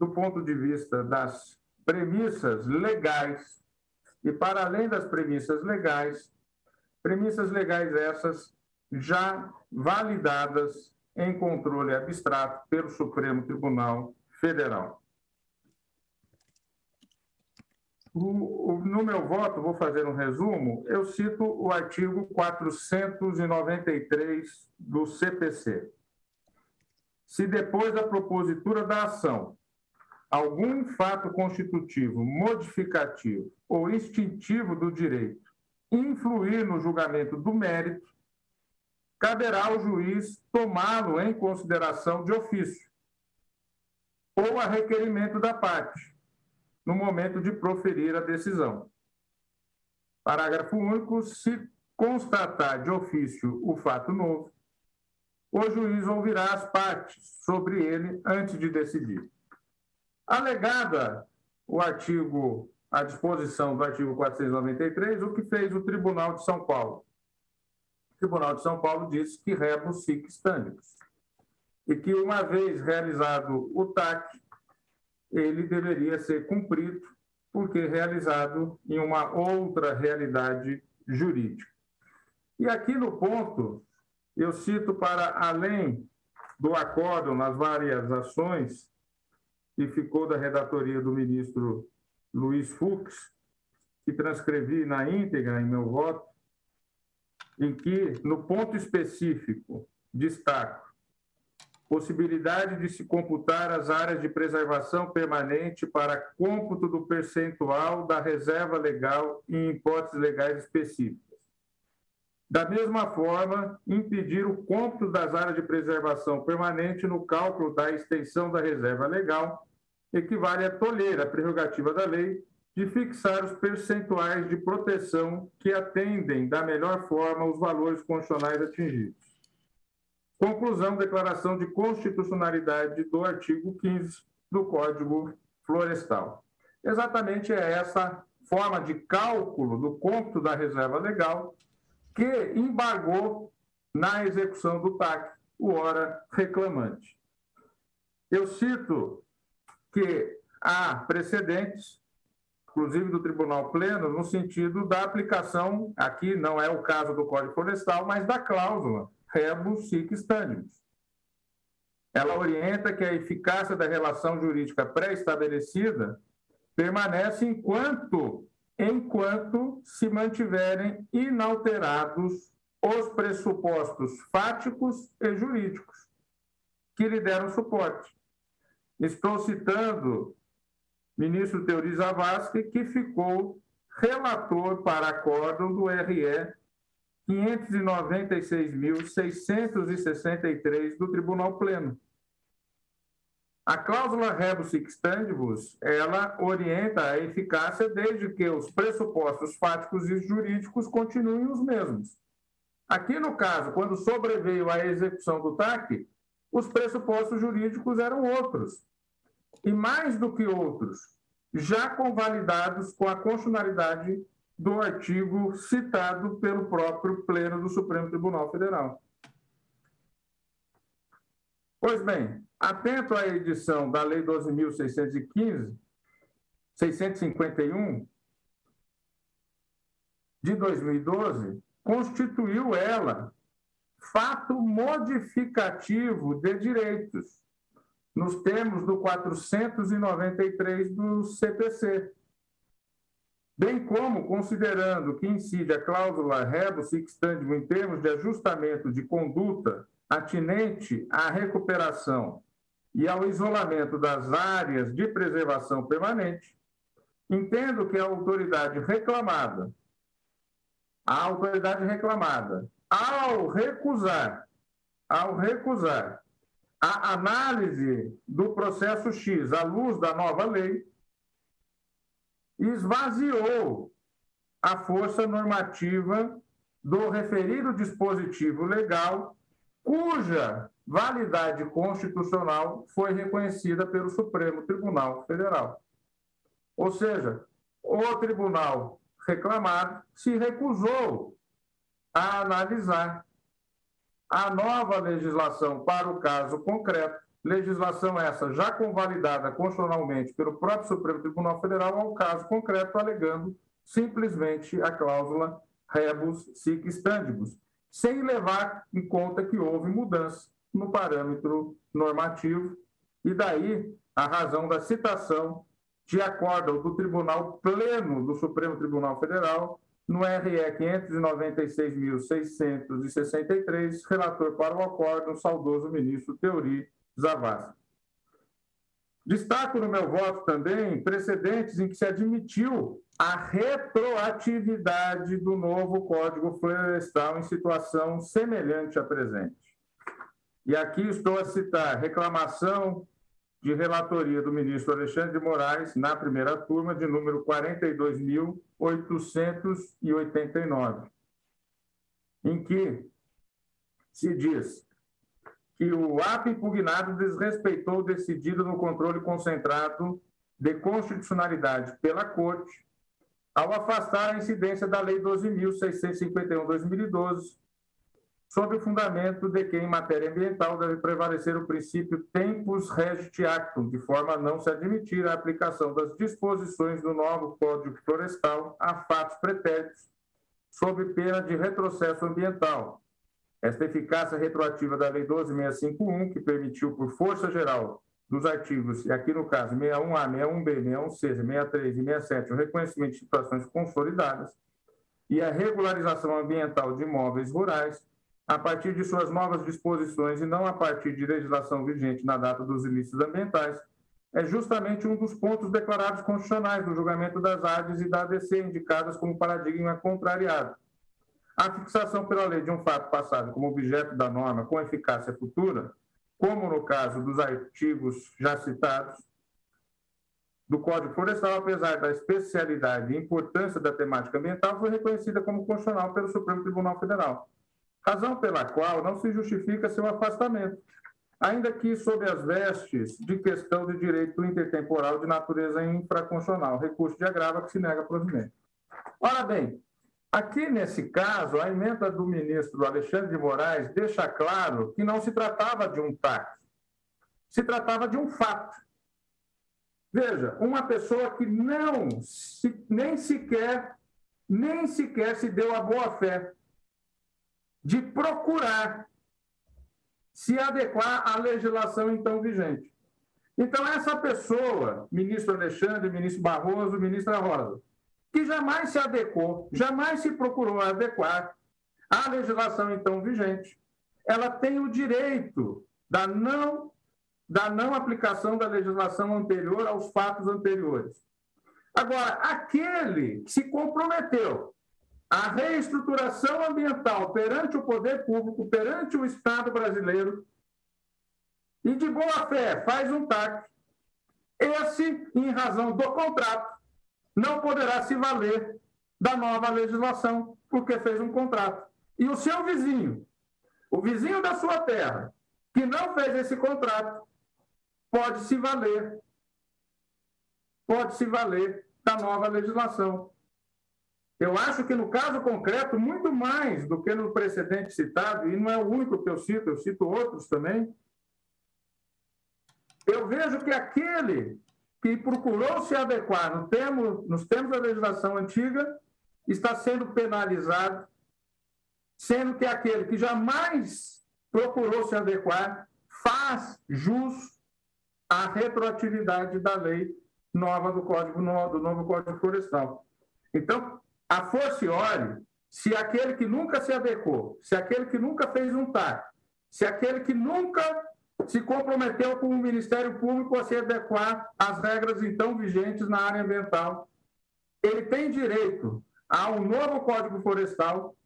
do ponto de vista das premissas legais e, para além das premissas legais, premissas legais essas já validadas em controle abstrato pelo Supremo Tribunal Federal. No meu voto, vou fazer um resumo, eu cito o artigo 493 do CPC. Se depois da propositura da ação algum fato constitutivo, modificativo ou extintivo do direito influir no julgamento do mérito, caberá ao juiz tomá-lo em consideração de ofício ou a requerimento da parte, no momento de proferir a decisão. Parágrafo único. Se constatar de ofício o fato novo, o juiz ouvirá as partes sobre ele antes de decidir. Alegada o artigo, a disposição do artigo 493, o que fez o Tribunal de São Paulo? O Tribunal de São Paulo disse que rebus sic stantibus e que, uma vez realizado o TAC, ele deveria ser cumprido, porque realizado em uma outra realidade jurídica. E aqui no ponto, eu cito para além do acordo nas várias ações, que ficou da redatoria do ministro Luiz Fux, que transcrevi na íntegra em meu voto, em que, no ponto específico, destaco possibilidade de se computar as áreas de preservação permanente para cômputo do percentual da reserva legal em hipóteses legais específicas. Da mesma forma, impedir o cômputo das áreas de preservação permanente no cálculo da extensão da reserva legal equivale a tolher a prerrogativa da lei de fixar os percentuais de proteção que atendem da melhor forma os valores constitucionais atingidos. Conclusão, declaração de constitucionalidade do artigo 15 do Código Florestal. Exatamente é essa forma de cálculo do cômputo da reserva legal que embargou na execução do TAC o hora reclamante. Eu cito que há precedentes, inclusive do Tribunal Pleno, no sentido da aplicação, aqui não é o caso do Código Florestal, mas da cláusula rebus sic stantibus. Ela orienta que a eficácia da relação jurídica pré-estabelecida permanece enquanto enquanto se mantiverem inalterados os pressupostos fáticos e jurídicos que lhe deram suporte. Estou citando ministro Teori Zavascki, que ficou relator para acórdão do RE 596.663 do Tribunal Pleno. A cláusula rebus extendibus, ela orienta a eficácia desde que os pressupostos fáticos e jurídicos continuem os mesmos. Aqui no caso, quando sobreveio a execução do TAC, os pressupostos jurídicos eram outros. E mais do que outros, já convalidados com a constitucionalidade do artigo citado pelo próprio Pleno do Supremo Tribunal Federal. Pois bem, atento à edição da Lei 12.615, 651, de 2012, constituiu ela fato modificativo de direitos, nos termos do 493 do CPC, bem como considerando que incide a cláusula rebus extendum em termos de ajustamento de conduta atinente à recuperação e ao isolamento das áreas de preservação permanente, entendo que a autoridade reclamada, a autoridade reclamada, ao recusar, ao recusar a análise do processo X à luz da nova lei, esvaziou a força normativa do referido dispositivo legal, cuja validade constitucional foi reconhecida pelo Supremo Tribunal Federal. Ou seja, o tribunal reclamado se recusou a analisar a nova legislação para o caso concreto, legislação essa já convalidada constitucionalmente pelo próprio Supremo Tribunal Federal ao caso concreto, alegando simplesmente a cláusula rebus sic stantibus, sem levar em conta que houve mudança no parâmetro normativo, e daí a razão da citação de acórdão do Tribunal Pleno do Supremo Tribunal Federal no RE 596.663, relator para o acórdão, saudoso ministro Teori Zavascki. Destaco no meu voto também precedentes em que se admitiu a retroatividade do novo Código Florestal em situação semelhante à presente. E aqui estou a citar reclamação de relatoria do ministro Alexandre de Moraes, na primeira turma, de número 42.889, em que se diz que o ato impugnado desrespeitou o decidido no controle concentrado de constitucionalidade pela Corte, ao afastar a incidência da Lei 12.651-2012, sob o fundamento de que, em matéria ambiental, deve prevalecer o princípio tempus regit actum, de forma a não se admitir a aplicação das disposições do novo Código Florestal a fatos pretéritos, sob pena de retrocesso ambiental. Esta eficácia retroativa da Lei 12.651, que permitiu, por força geral dos artigos, e aqui no caso 61A, 61B, 61C, 63 e 67, o reconhecimento de situações consolidadas e a regularização ambiental de imóveis rurais, a partir de suas novas disposições e não a partir de legislação vigente na data dos ilícitos ambientais, é justamente um dos pontos declarados constitucionais do julgamento das ADES e da ADC, indicadas como paradigma contrariado. A fixação pela lei de um fato passado como objeto da norma com eficácia futura, como no caso dos artigos já citados do Código Florestal, apesar da especialidade e importância da temática ambiental, foi reconhecida como constitucional pelo Supremo Tribunal Federal razão pela qual não se justifica seu afastamento, ainda que sob as vestes de questão de direito intertemporal de natureza infraconstitucional, recurso de agravo que se nega provimento. Ora bem, aqui nesse caso, a emenda do ministro Alexandre de Moraes deixa claro que não se tratava de um TAC, se tratava de um fato. Veja, uma pessoa que não se, nem sequer nem sequer se deu a boa fé de procurar se adequar à legislação então vigente. Então, essa pessoa, ministro Alexandre, ministro Barroso, ministra Rosa, que jamais se adequou, jamais se procurou adequar à legislação então vigente, ela tem o direito da não, da não aplicação da legislação anterior aos fatos anteriores. Agora, aquele que se comprometeu a reestruturação ambiental perante o poder público, perante o Estado brasileiro, e de boa fé faz um TAC, esse, em razão do contrato, não poderá se valer da nova legislação, porque fez um contrato. E o seu vizinho, o vizinho da sua terra, que não fez esse contrato, pode se valer, pode se valer da nova legislação. Eu acho que no caso concreto, muito mais do que no precedente citado, e não é o único que eu cito, eu cito outros também, eu vejo que aquele que procurou se adequar no termo, nos termos da legislação antiga está sendo penalizado, sendo que aquele que jamais procurou se adequar faz jus à retroatividade da lei nova do Código do novo Código Florestal. Então, a forciore, se aquele que nunca se adequou, se aquele que nunca fez um TAC, se aquele que nunca se comprometeu com o Ministério Público a se adequar às regras então vigentes na área ambiental, ele tem direito a um novo Código Florestal,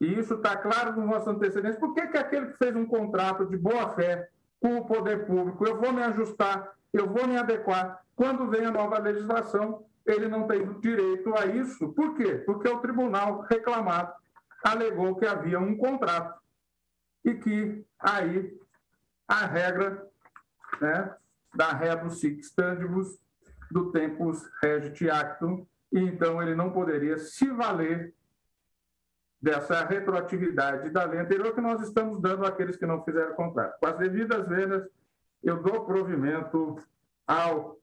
e isso está claro nos nossos antecedentes. Por que, que aquele que fez um contrato de boa fé com o poder público, eu vou me ajustar, eu vou me adequar, quando vem a nova legislação, ele não tem direito a isso. Por quê? Porque o tribunal reclamado alegou que havia um contrato e que aí a regra né, da rebus sic stantibus do tempus regit actum, e então ele não poderia se valer dessa retroatividade da lei anterior que nós estamos dando àqueles que não fizeram contrato. Com as devidas vendas, eu dou provimento ao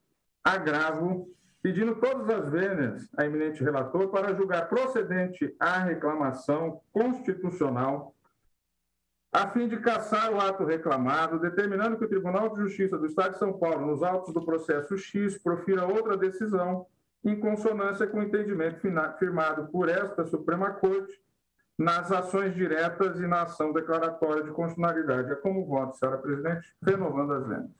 agravo, pedindo todas as vênias a eminente relator para julgar procedente a reclamação constitucional a fim de caçar o ato reclamado, determinando que o Tribunal de Justiça do Estado de São Paulo, nos autos do processo X, profira outra decisão em consonância com o entendimento firmado por esta Suprema Corte nas ações diretas e na ação declaratória de constitucionalidade. É como voto, senhora presidente, renovando as vendas.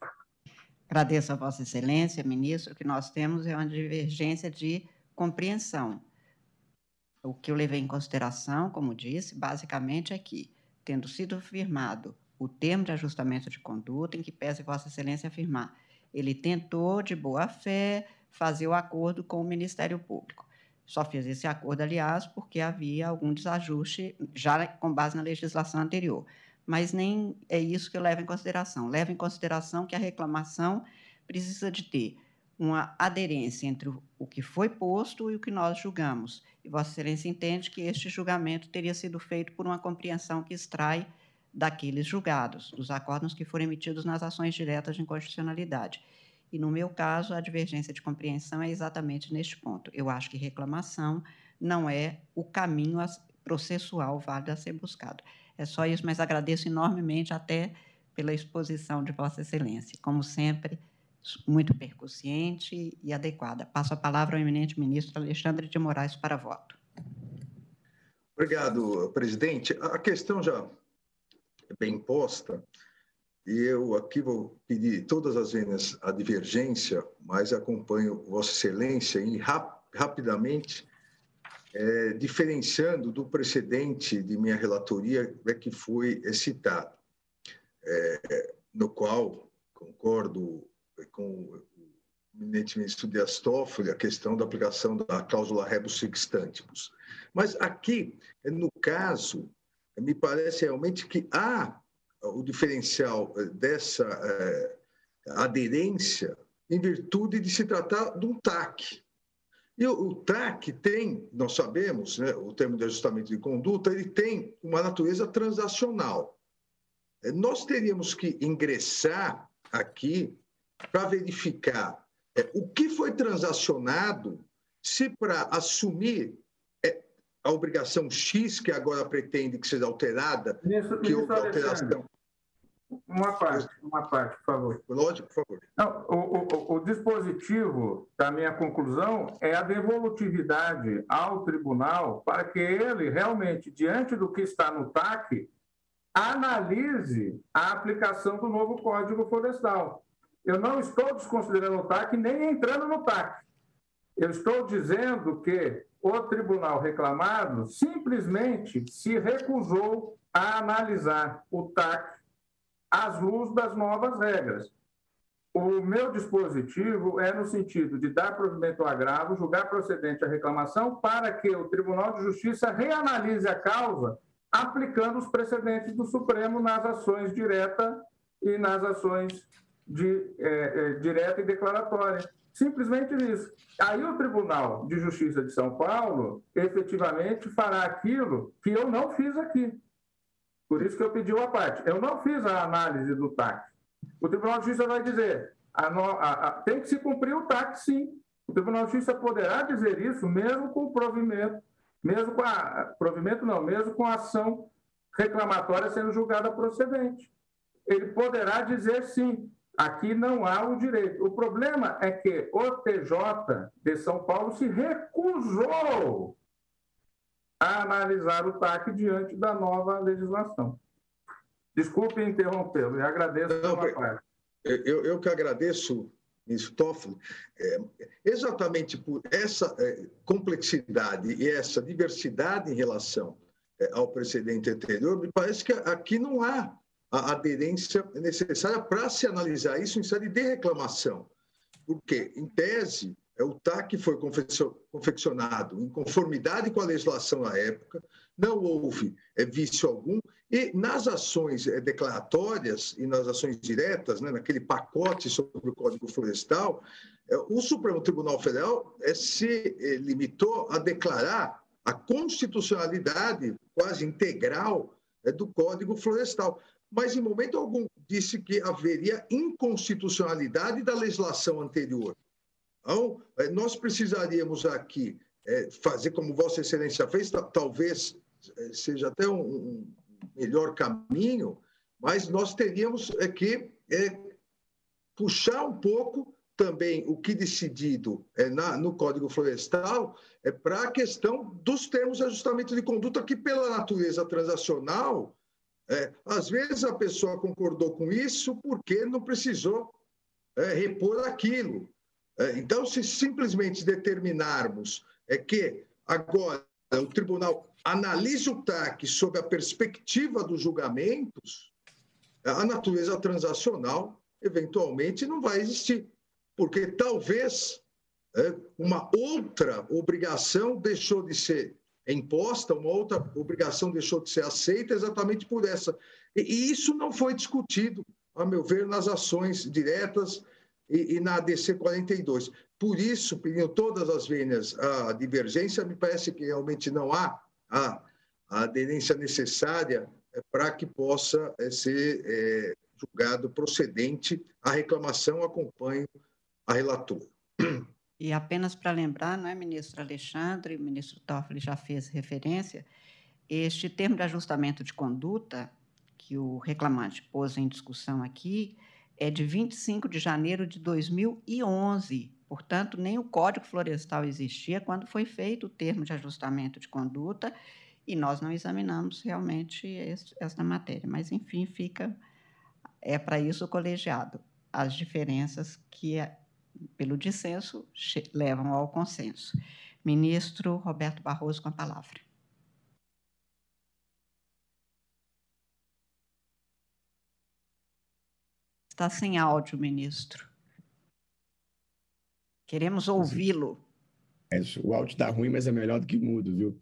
Agradeço a Vossa Excelência, ministro. O que nós temos é uma divergência de compreensão. O que eu levei em consideração, como disse, basicamente é que tendo sido firmado o termo de ajustamento de conduta, em que pese Vossa Excelência afirmar, ele tentou, de boa fé, fazer o acordo com o Ministério Público. Só fez esse acordo, aliás, porque havia algum desajuste já com base na legislação anterior. Mas nem é isso que eu levo em consideração. Levo em consideração que a reclamação precisa de ter uma aderência entre o que foi posto e o que nós julgamos. E Vossa Excelência entende que este julgamento teria sido feito por uma compreensão que extrai daqueles julgados, dos acordos que foram emitidos nas ações diretas de inconstitucionalidade. E, no meu caso, a divergência de compreensão é exatamente neste ponto. Eu acho que reclamação não é o caminho processual válido a ser buscado. É só isso, mas agradeço enormemente até pela exposição de Vossa Excelência. Como sempre, muito percussiente e adequada. Passo a palavra ao eminente ministro Alexandre de Moraes para voto. Obrigado, presidente. A questão já é bem posta e eu aqui vou pedir todas as vezes a divergência, mas acompanho Vossa Excelência e rap rapidamente é, diferenciando do precedente de minha relatoria é que foi citado, é, no qual concordo com o eminente ministro Dias Toffoli a questão da aplicação da cláusula rebus sextantibus. Mas aqui, no caso, me parece realmente que há o diferencial dessa é, aderência em virtude de se tratar de um TAC. E o, o TAC tem, nós sabemos, né, o termo de ajustamento de conduta, ele tem uma natureza transacional. Eh, nós teríamos que ingressar aqui para verificar é, o que foi transacionado, se para assumir é, a obrigação X, que agora pretende que seja alterada, Isso, que houve alteração. Uma parte, uma parte, por favor. Lógico, por favor. Não, o, o, o, dispositivo da minha conclusão é a devolutividade ao tribunal para que ele realmente, diante do que está no TAC, analise a aplicação do novo Código Florestal. Eu não estou desconsiderando o TAC nem entrando no TAC. Eu estou dizendo que o tribunal reclamado simplesmente se recusou a analisar o TAC às luzes das novas regras. O meu dispositivo é no sentido de dar provimento ao agravo, julgar procedente a reclamação, para que o Tribunal de Justiça reanalise a causa, aplicando os precedentes do Supremo nas ações direta e nas ações de, é, é, direta e declaratória. Simplesmente isso. Aí o Tribunal de Justiça de São Paulo efetivamente fará aquilo que eu não fiz aqui. Por isso que eu pedi uma parte. Eu não fiz a análise do TAC. O Tribunal de Justiça vai dizer, a a, a, tem que se cumprir o TAC, sim. O Tribunal de Justiça poderá dizer isso mesmo com o provimento, mesmo com a provimento não, mesmo com a ação reclamatória sendo julgada procedente. Ele poderá dizer sim, Aqui não há o direito. O problema é que o TJ de São Paulo se recusou a analisar o TAC diante da nova legislação. Desculpe interrompê-lo e agradeço não, pela. Eu, eu que agradeço, ministro Toffoli, é, exatamente por essa é, complexidade e essa diversidade em relação é, ao precedente anterior, me parece que aqui não há a aderência necessária para se analisar isso em sede de reclamação. Porque, em tese, o TAC foi confeccionado em conformidade com a legislação da época, não houve é, vício algum, e nas ações é, declaratórias e nas ações diretas, né, naquele pacote sobre o Código Florestal, é, o Supremo Tribunal Federal é, se é, limitou a declarar a constitucionalidade quase integral é, do Código Florestal. Mas, em momento algum, disse que haveria inconstitucionalidade da legislação anterior. Então, é, nós precisaríamos aqui é, fazer como Vossa Excelência fez, talvez é, seja até um, melhor caminho, mas nós teríamos que puxar um pouco também o que decidido na, no Código Florestal é para a questão dos termos de ajustamento de conduta que, pela natureza transacional, é, às vezes a pessoa concordou com isso porque não precisou é, repor aquilo. É, então, se simplesmente determinarmos é que agora o tribunal analise o TAC sob a perspectiva dos julgamentos, a natureza transacional eventualmente não vai existir, porque talvez é, uma outra obrigação deixou de ser imposta, uma outra obrigação deixou de ser aceita exatamente por essa. E, e isso não foi discutido, a meu ver, nas ações diretas e, e na ADC 42. Por isso, pedindo todas as vênias a divergência, me parece que realmente não há a, a aderência necessária é, para que possa é, ser é, julgado procedente a reclamação, acompanho a relatora. E apenas para lembrar, não é, ministro Alexandre, o ministro Toffoli já fez referência, este termo de ajustamento de conduta que o reclamante pôs em discussão aqui, é de 25 de janeiro de 2011. Portanto, nem o Código Florestal existia quando foi feito o termo de ajustamento de conduta e nós não examinamos realmente esta matéria. Mas, enfim, fica. É para isso o colegiado. As diferenças que, pelo dissenso, levam ao consenso. Ministro Roberto Barroso, com a palavra. Está sem áudio, ministro. Queremos ouvi-lo. O áudio está ruim, mas é melhor do que mudo, viu?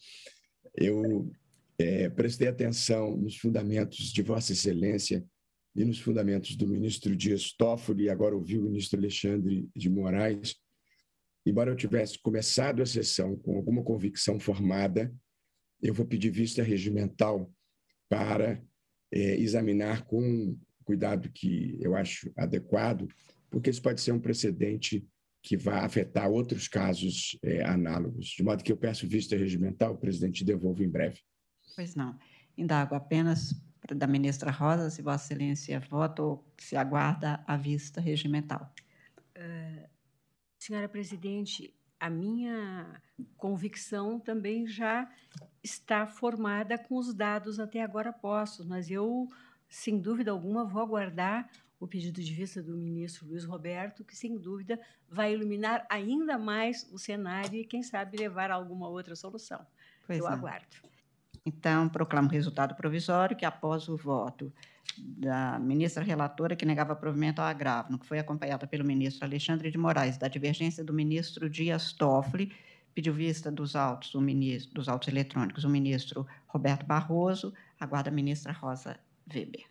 Eu é, prestei atenção nos fundamentos de Vossa Excelência e nos fundamentos do ministro Dias Toffoli, e agora ouvi o ministro Alexandre de Moraes. Embora eu tivesse começado a sessão com alguma convicção formada, eu vou pedir vista regimental para é, examinar com cuidado que eu acho adequado, porque isso pode ser um precedente que vai afetar outros casos é, análogos. De modo que eu peço vista regimental, o presidente devolve em breve. Pois não. Indago apenas da ministra Rosa, se Vossa Excelência vota ou se aguarda a vista regimental. Uh, senhora presidente, a minha convicção também já está formada com os dados até agora postos, mas eu sem dúvida alguma, vou aguardar o pedido de vista do ministro Luiz Roberto, que, sem dúvida, vai iluminar ainda mais o cenário e, quem sabe, levar a alguma outra solução. Pois Eu é. aguardo. Então, proclamo o resultado provisório que, após o voto da ministra relatora que negava provimento ao agravo, no que foi acompanhada pelo ministro Alexandre de Moraes, da divergência do ministro Dias Toffoli, pediu vista dos autos, o ministro, dos autos eletrônicos, o ministro Roberto Barroso, aguarda a ministra Rosa Weber.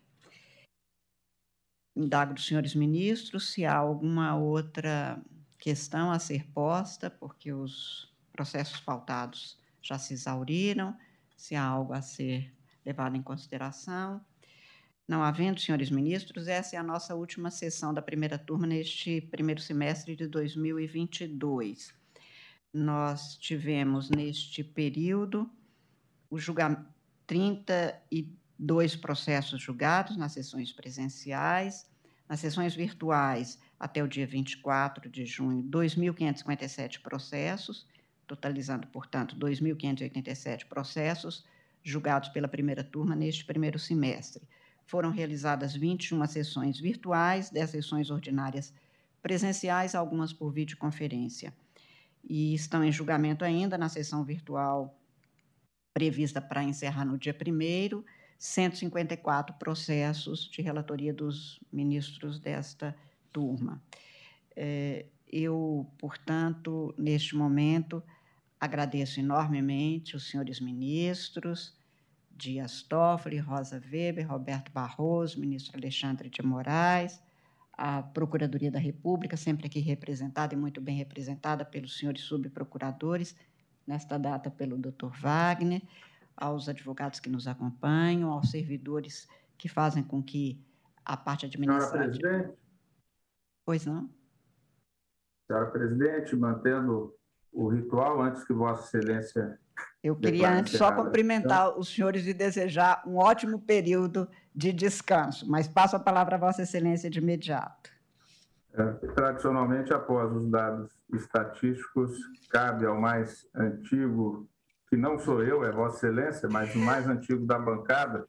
Indago dos senhores ministros se há alguma outra questão a ser posta, porque os processos pautados já se exauriram, se há algo a ser levado em consideração. Não havendo, senhores ministros, essa é a nossa última sessão da primeira turma neste primeiro semestre de 2022. Nós tivemos neste período o julgamento 32 dois processos julgados nas sessões presenciais, nas sessões virtuais, até o dia 24 de junho, 2.557 processos, totalizando, portanto, 2.587 processos julgados pela primeira turma neste primeiro semestre. Foram realizadas 21 sessões virtuais, 10 sessões ordinárias presenciais, algumas por videoconferência. E estão em julgamento ainda na sessão virtual prevista para encerrar no dia 1 154 processos de relatoria dos ministros desta turma. É, eu, portanto, neste momento, agradeço enormemente os senhores ministros, Dias Toffoli, Rosa Weber, Roberto Barroso, ministro Alexandre de Moraes, a Procuradoria da República, sempre aqui representada e muito bem representada pelos senhores subprocuradores, nesta data pelo Dr. Wagner, aos advogados que nos acompanham, aos servidores que fazem com que a parte administrativa. Senhora presidente. Pois não? Senhora presidente, mantendo o ritual antes que Vossa Excelência. Eu queria antes só cumprimentar os senhores e desejar um ótimo período de descanso, mas passo a palavra a Vossa Excelência de imediato. É, tradicionalmente, após os dados estatísticos, cabe ao mais antigo, que não sou eu, é Vossa Excelência, mas o mais antigo da bancada,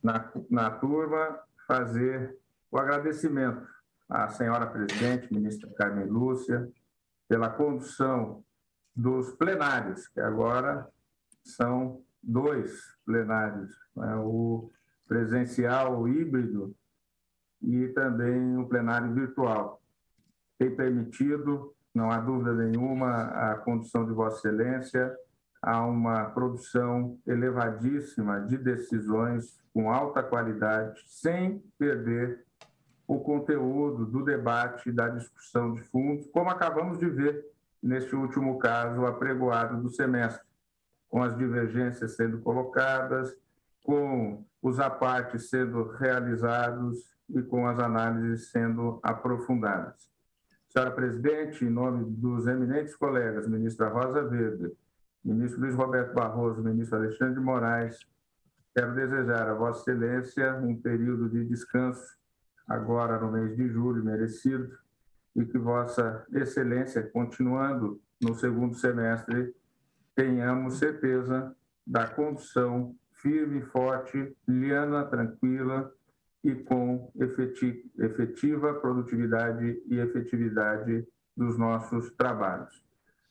na, na turma, fazer o agradecimento à senhora presidente, ministra Carmen Lúcia, pela condução dos plenários, que agora são dois plenários, né? o presencial, o híbrido e também o plenário virtual. Tem permitido, não há dúvida nenhuma, a condução de Vossa Excelência a uma produção elevadíssima de decisões com alta qualidade, sem perder o conteúdo do debate, da discussão de fundo, como acabamos de ver neste último caso apregoado do semestre, com as divergências sendo colocadas, com os apartes sendo realizados e com as análises sendo aprofundadas. Senhora Presidente, em nome dos eminentes colegas, ministra Rosa Weber, ministro Luiz Roberto Barroso, ministro Alexandre de Moraes, quero desejar a Vossa Excelência um período de descanso agora no mês de julho, merecido, e que Vossa Excelência, continuando no segundo semestre, tenhamos certeza da condução firme e forte, liana, tranquila e com efetiva produtividade e efetividade dos nossos trabalhos.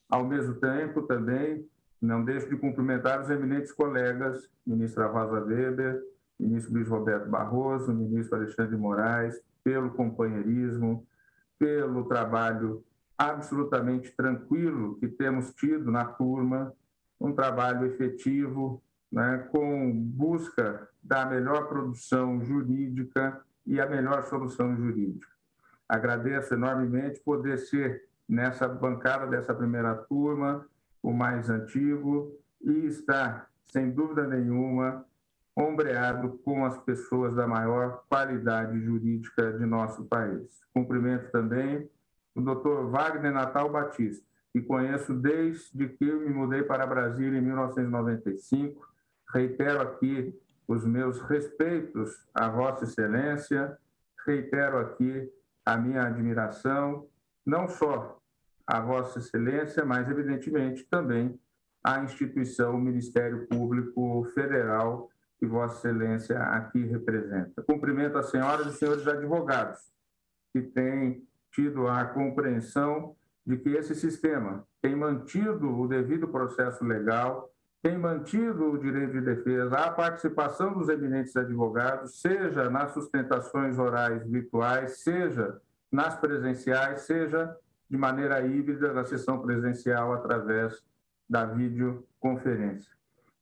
Ao mesmo tempo, também, não deixo de cumprimentar os eminentes colegas, ministra Rosa Weber, ministro Luiz Roberto Barroso, ministro Alexandre Moraes, pelo companheirismo, pelo trabalho absolutamente tranquilo que temos tido na turma, um trabalho efetivo, né, com busca da melhor produção jurídica e a melhor solução jurídica. Agradeço enormemente poder ser nessa bancada dessa primeira turma, o mais antigo, e estar, sem dúvida nenhuma, ombreado com as pessoas da maior qualidade jurídica de nosso país. Cumprimento também o Dr. Wagner Natal Batista, que conheço desde que me mudei para Brasília em 1995. Reitero aqui os meus respeitos à Vossa Excelência, reitero aqui a minha admiração, não só à Vossa Excelência, mas, evidentemente, também à instituição Ministério Público Federal, que Vossa Excelência aqui representa. Cumprimento as senhoras e senhores advogados, que têm tido a compreensão de que esse sistema tem mantido o devido processo legal, tem mantido o direito de defesa, a participação dos eminentes advogados, seja nas sustentações orais virtuais, seja nas presenciais, seja de maneira híbrida na sessão presencial através da videoconferência.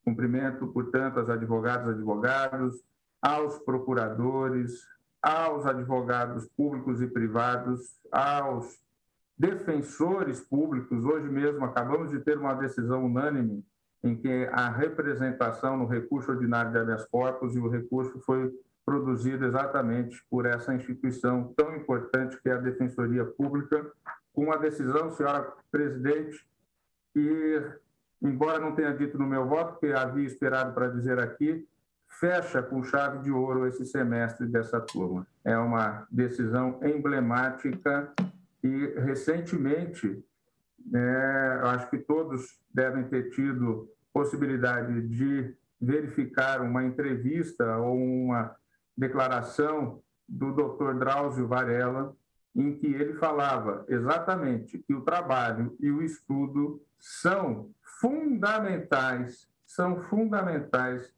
Cumprimento, portanto, aos advogados e advogados, aos procuradores, aos advogados públicos e privados, aos defensores públicos. Hoje mesmo acabamos de ter uma decisão unânime em que a representação no recurso ordinário de habeas corpus e o recurso foi produzido exatamente por essa instituição tão importante que é a Defensoria Pública, com uma decisão, senhora presidente, que embora não tenha dito no meu voto, que havia esperado para dizer aqui, fecha com chave de ouro esse semestre dessa turma. É uma decisão emblemática e, recentemente, é, acho que todos devem ter tido possibilidade de verificar uma entrevista ou uma declaração do Dr. Drauzio Varela, em que ele falava exatamente que o trabalho e o estudo são fundamentais, são fundamentais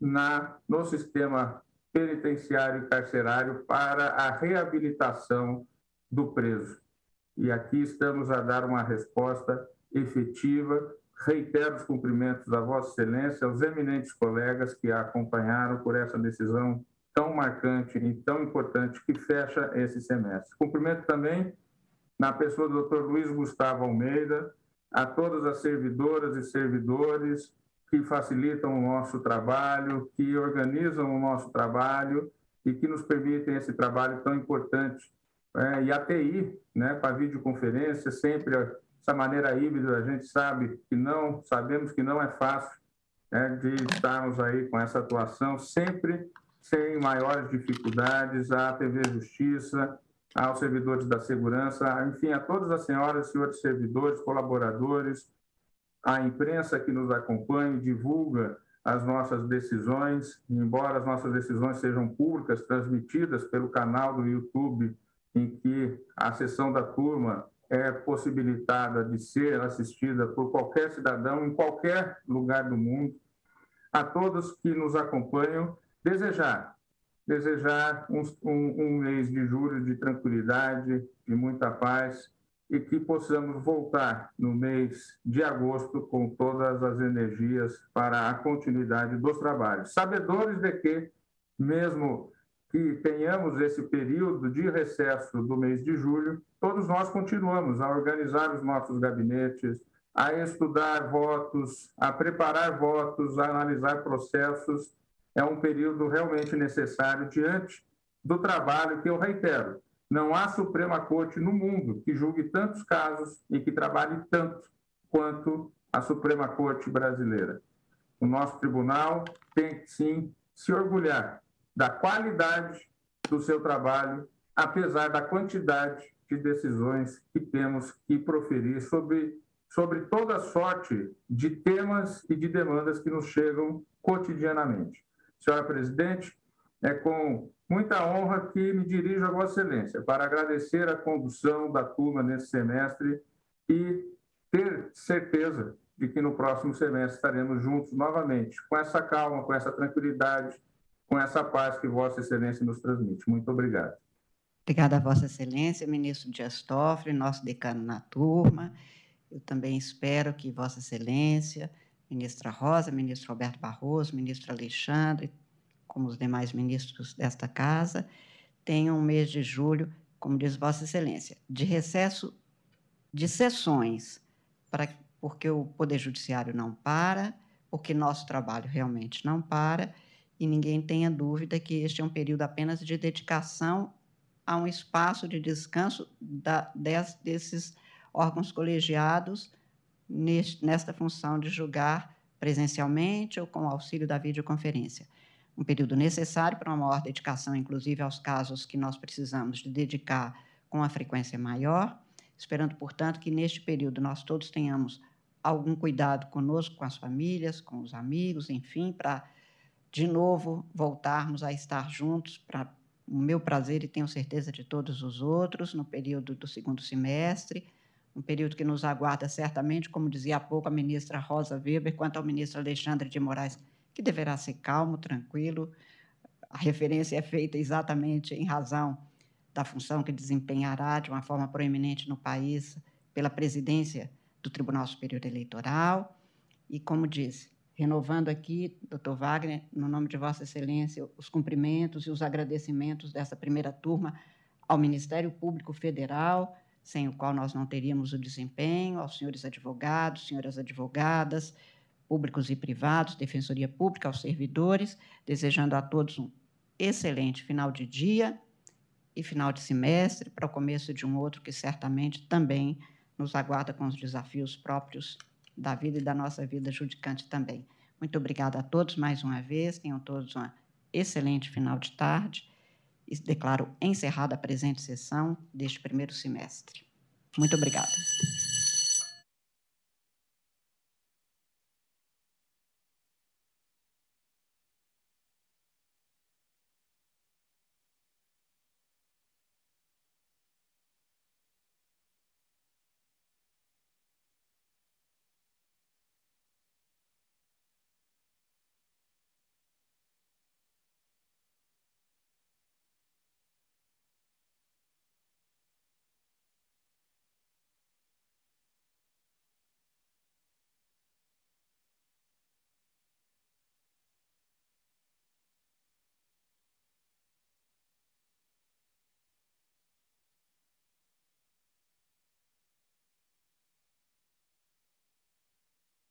na, no sistema penitenciário e carcerário para a reabilitação do preso. E aqui estamos a dar uma resposta efetiva, reitero os cumprimentos a Vossa Excelência, aos eminentes colegas que a acompanharam por essa decisão tão marcante e tão importante que fecha esse semestre. Cumprimento também, na pessoa do Dr. Luiz Gustavo Almeida, a todas as servidoras e servidores que facilitam o nosso trabalho, que organizam o nosso trabalho e que nos permitem esse trabalho tão importante. É, e a TI, né, para videoconferência, sempre essa maneira híbrida, a gente sabe que não, sabemos que não é fácil né, de estarmos aí com essa atuação, sempre sem maiores dificuldades, à TV Justiça, aos servidores da segurança, enfim, a todas as senhoras e senhores servidores, colaboradores, à imprensa que nos acompanha e divulga as nossas decisões, embora as nossas decisões sejam públicas, transmitidas pelo canal do YouTube, em que a sessão da turma é possibilitada de ser assistida por qualquer cidadão em qualquer lugar do mundo. A todos que nos acompanham, desejar, desejar um, um, um mês de julho de tranquilidade, de muita paz e que possamos voltar no mês de agosto com todas as energias para a continuidade dos trabalhos. Sabedores de que, mesmo que tenhamos esse período de recesso do mês de julho, todos nós continuamos a organizar os nossos gabinetes, a estudar votos, a preparar votos, a analisar processos. É um período realmente necessário diante do trabalho que eu reitero. Não há Suprema Corte no mundo que julgue tantos casos e que trabalhe tanto quanto a Suprema Corte brasileira. O nosso tribunal tem que sim se orgulhar da qualidade do seu trabalho, apesar da quantidade de decisões que temos que proferir sobre, sobre toda sorte de temas e de demandas que nos chegam cotidianamente. Senhora Presidente, é com muita honra que me dirijo a Vossa Excelência para agradecer a condução da turma nesse semestre e ter certeza de que no próximo semestre estaremos juntos novamente, com essa calma, com essa tranquilidade, com essa paz que Vossa Excelência nos transmite. Muito obrigado. Obrigada a Vossa Excelência, ministro Dias Toffoli, nosso decano na turma. Eu também espero que Vossa Excelência, ministra Rosa, ministro Roberto Barroso, ministro Alexandre, como os demais ministros desta casa, tenham um mês de julho, como diz Vossa Excelência, de recesso de sessões, para, porque o Poder Judiciário não para, porque nosso trabalho realmente não para, e ninguém tenha dúvida que este é um período apenas de dedicação a um espaço de descanso da, des, desses órgãos colegiados nesta função de julgar presencialmente ou com auxílio da videoconferência. Um período necessário para uma maior dedicação, inclusive aos casos que nós precisamos de dedicar com uma frequência maior, esperando, portanto, que neste período nós todos tenhamos algum cuidado conosco, com as famílias, com os amigos, enfim, para de novo voltarmos a estar juntos para o meu prazer e tenho certeza de todos os outros, no período do segundo semestre, um período que nos aguarda certamente, como dizia há pouco a ministra Rosa Weber, quanto ao ministro Alexandre de Moraes, que deverá ser calmo, tranquilo. A referência é feita exatamente em razão da função que desempenhará de uma forma proeminente no país pela presidência do Tribunal Superior Eleitoral. E, como disse, renovando aqui, doutor Wagner, no nome de Vossa Excelência, os cumprimentos e os agradecimentos dessa primeira turma ao Ministério Público Federal, sem o qual nós não teríamos o desempenho, aos senhores advogados, senhoras advogadas, públicos e privados, Defensoria Pública, aos servidores, desejando a todos um excelente final de dia e final de semestre, para o começo de um outro que certamente também nos aguarda com os desafios próprios da vida e da nossa vida judicante também. Muito obrigada a todos mais uma vez, tenham todos uma excelente final de tarde declaro encerrada a presente sessão deste primeiro semestre. Muito obrigada.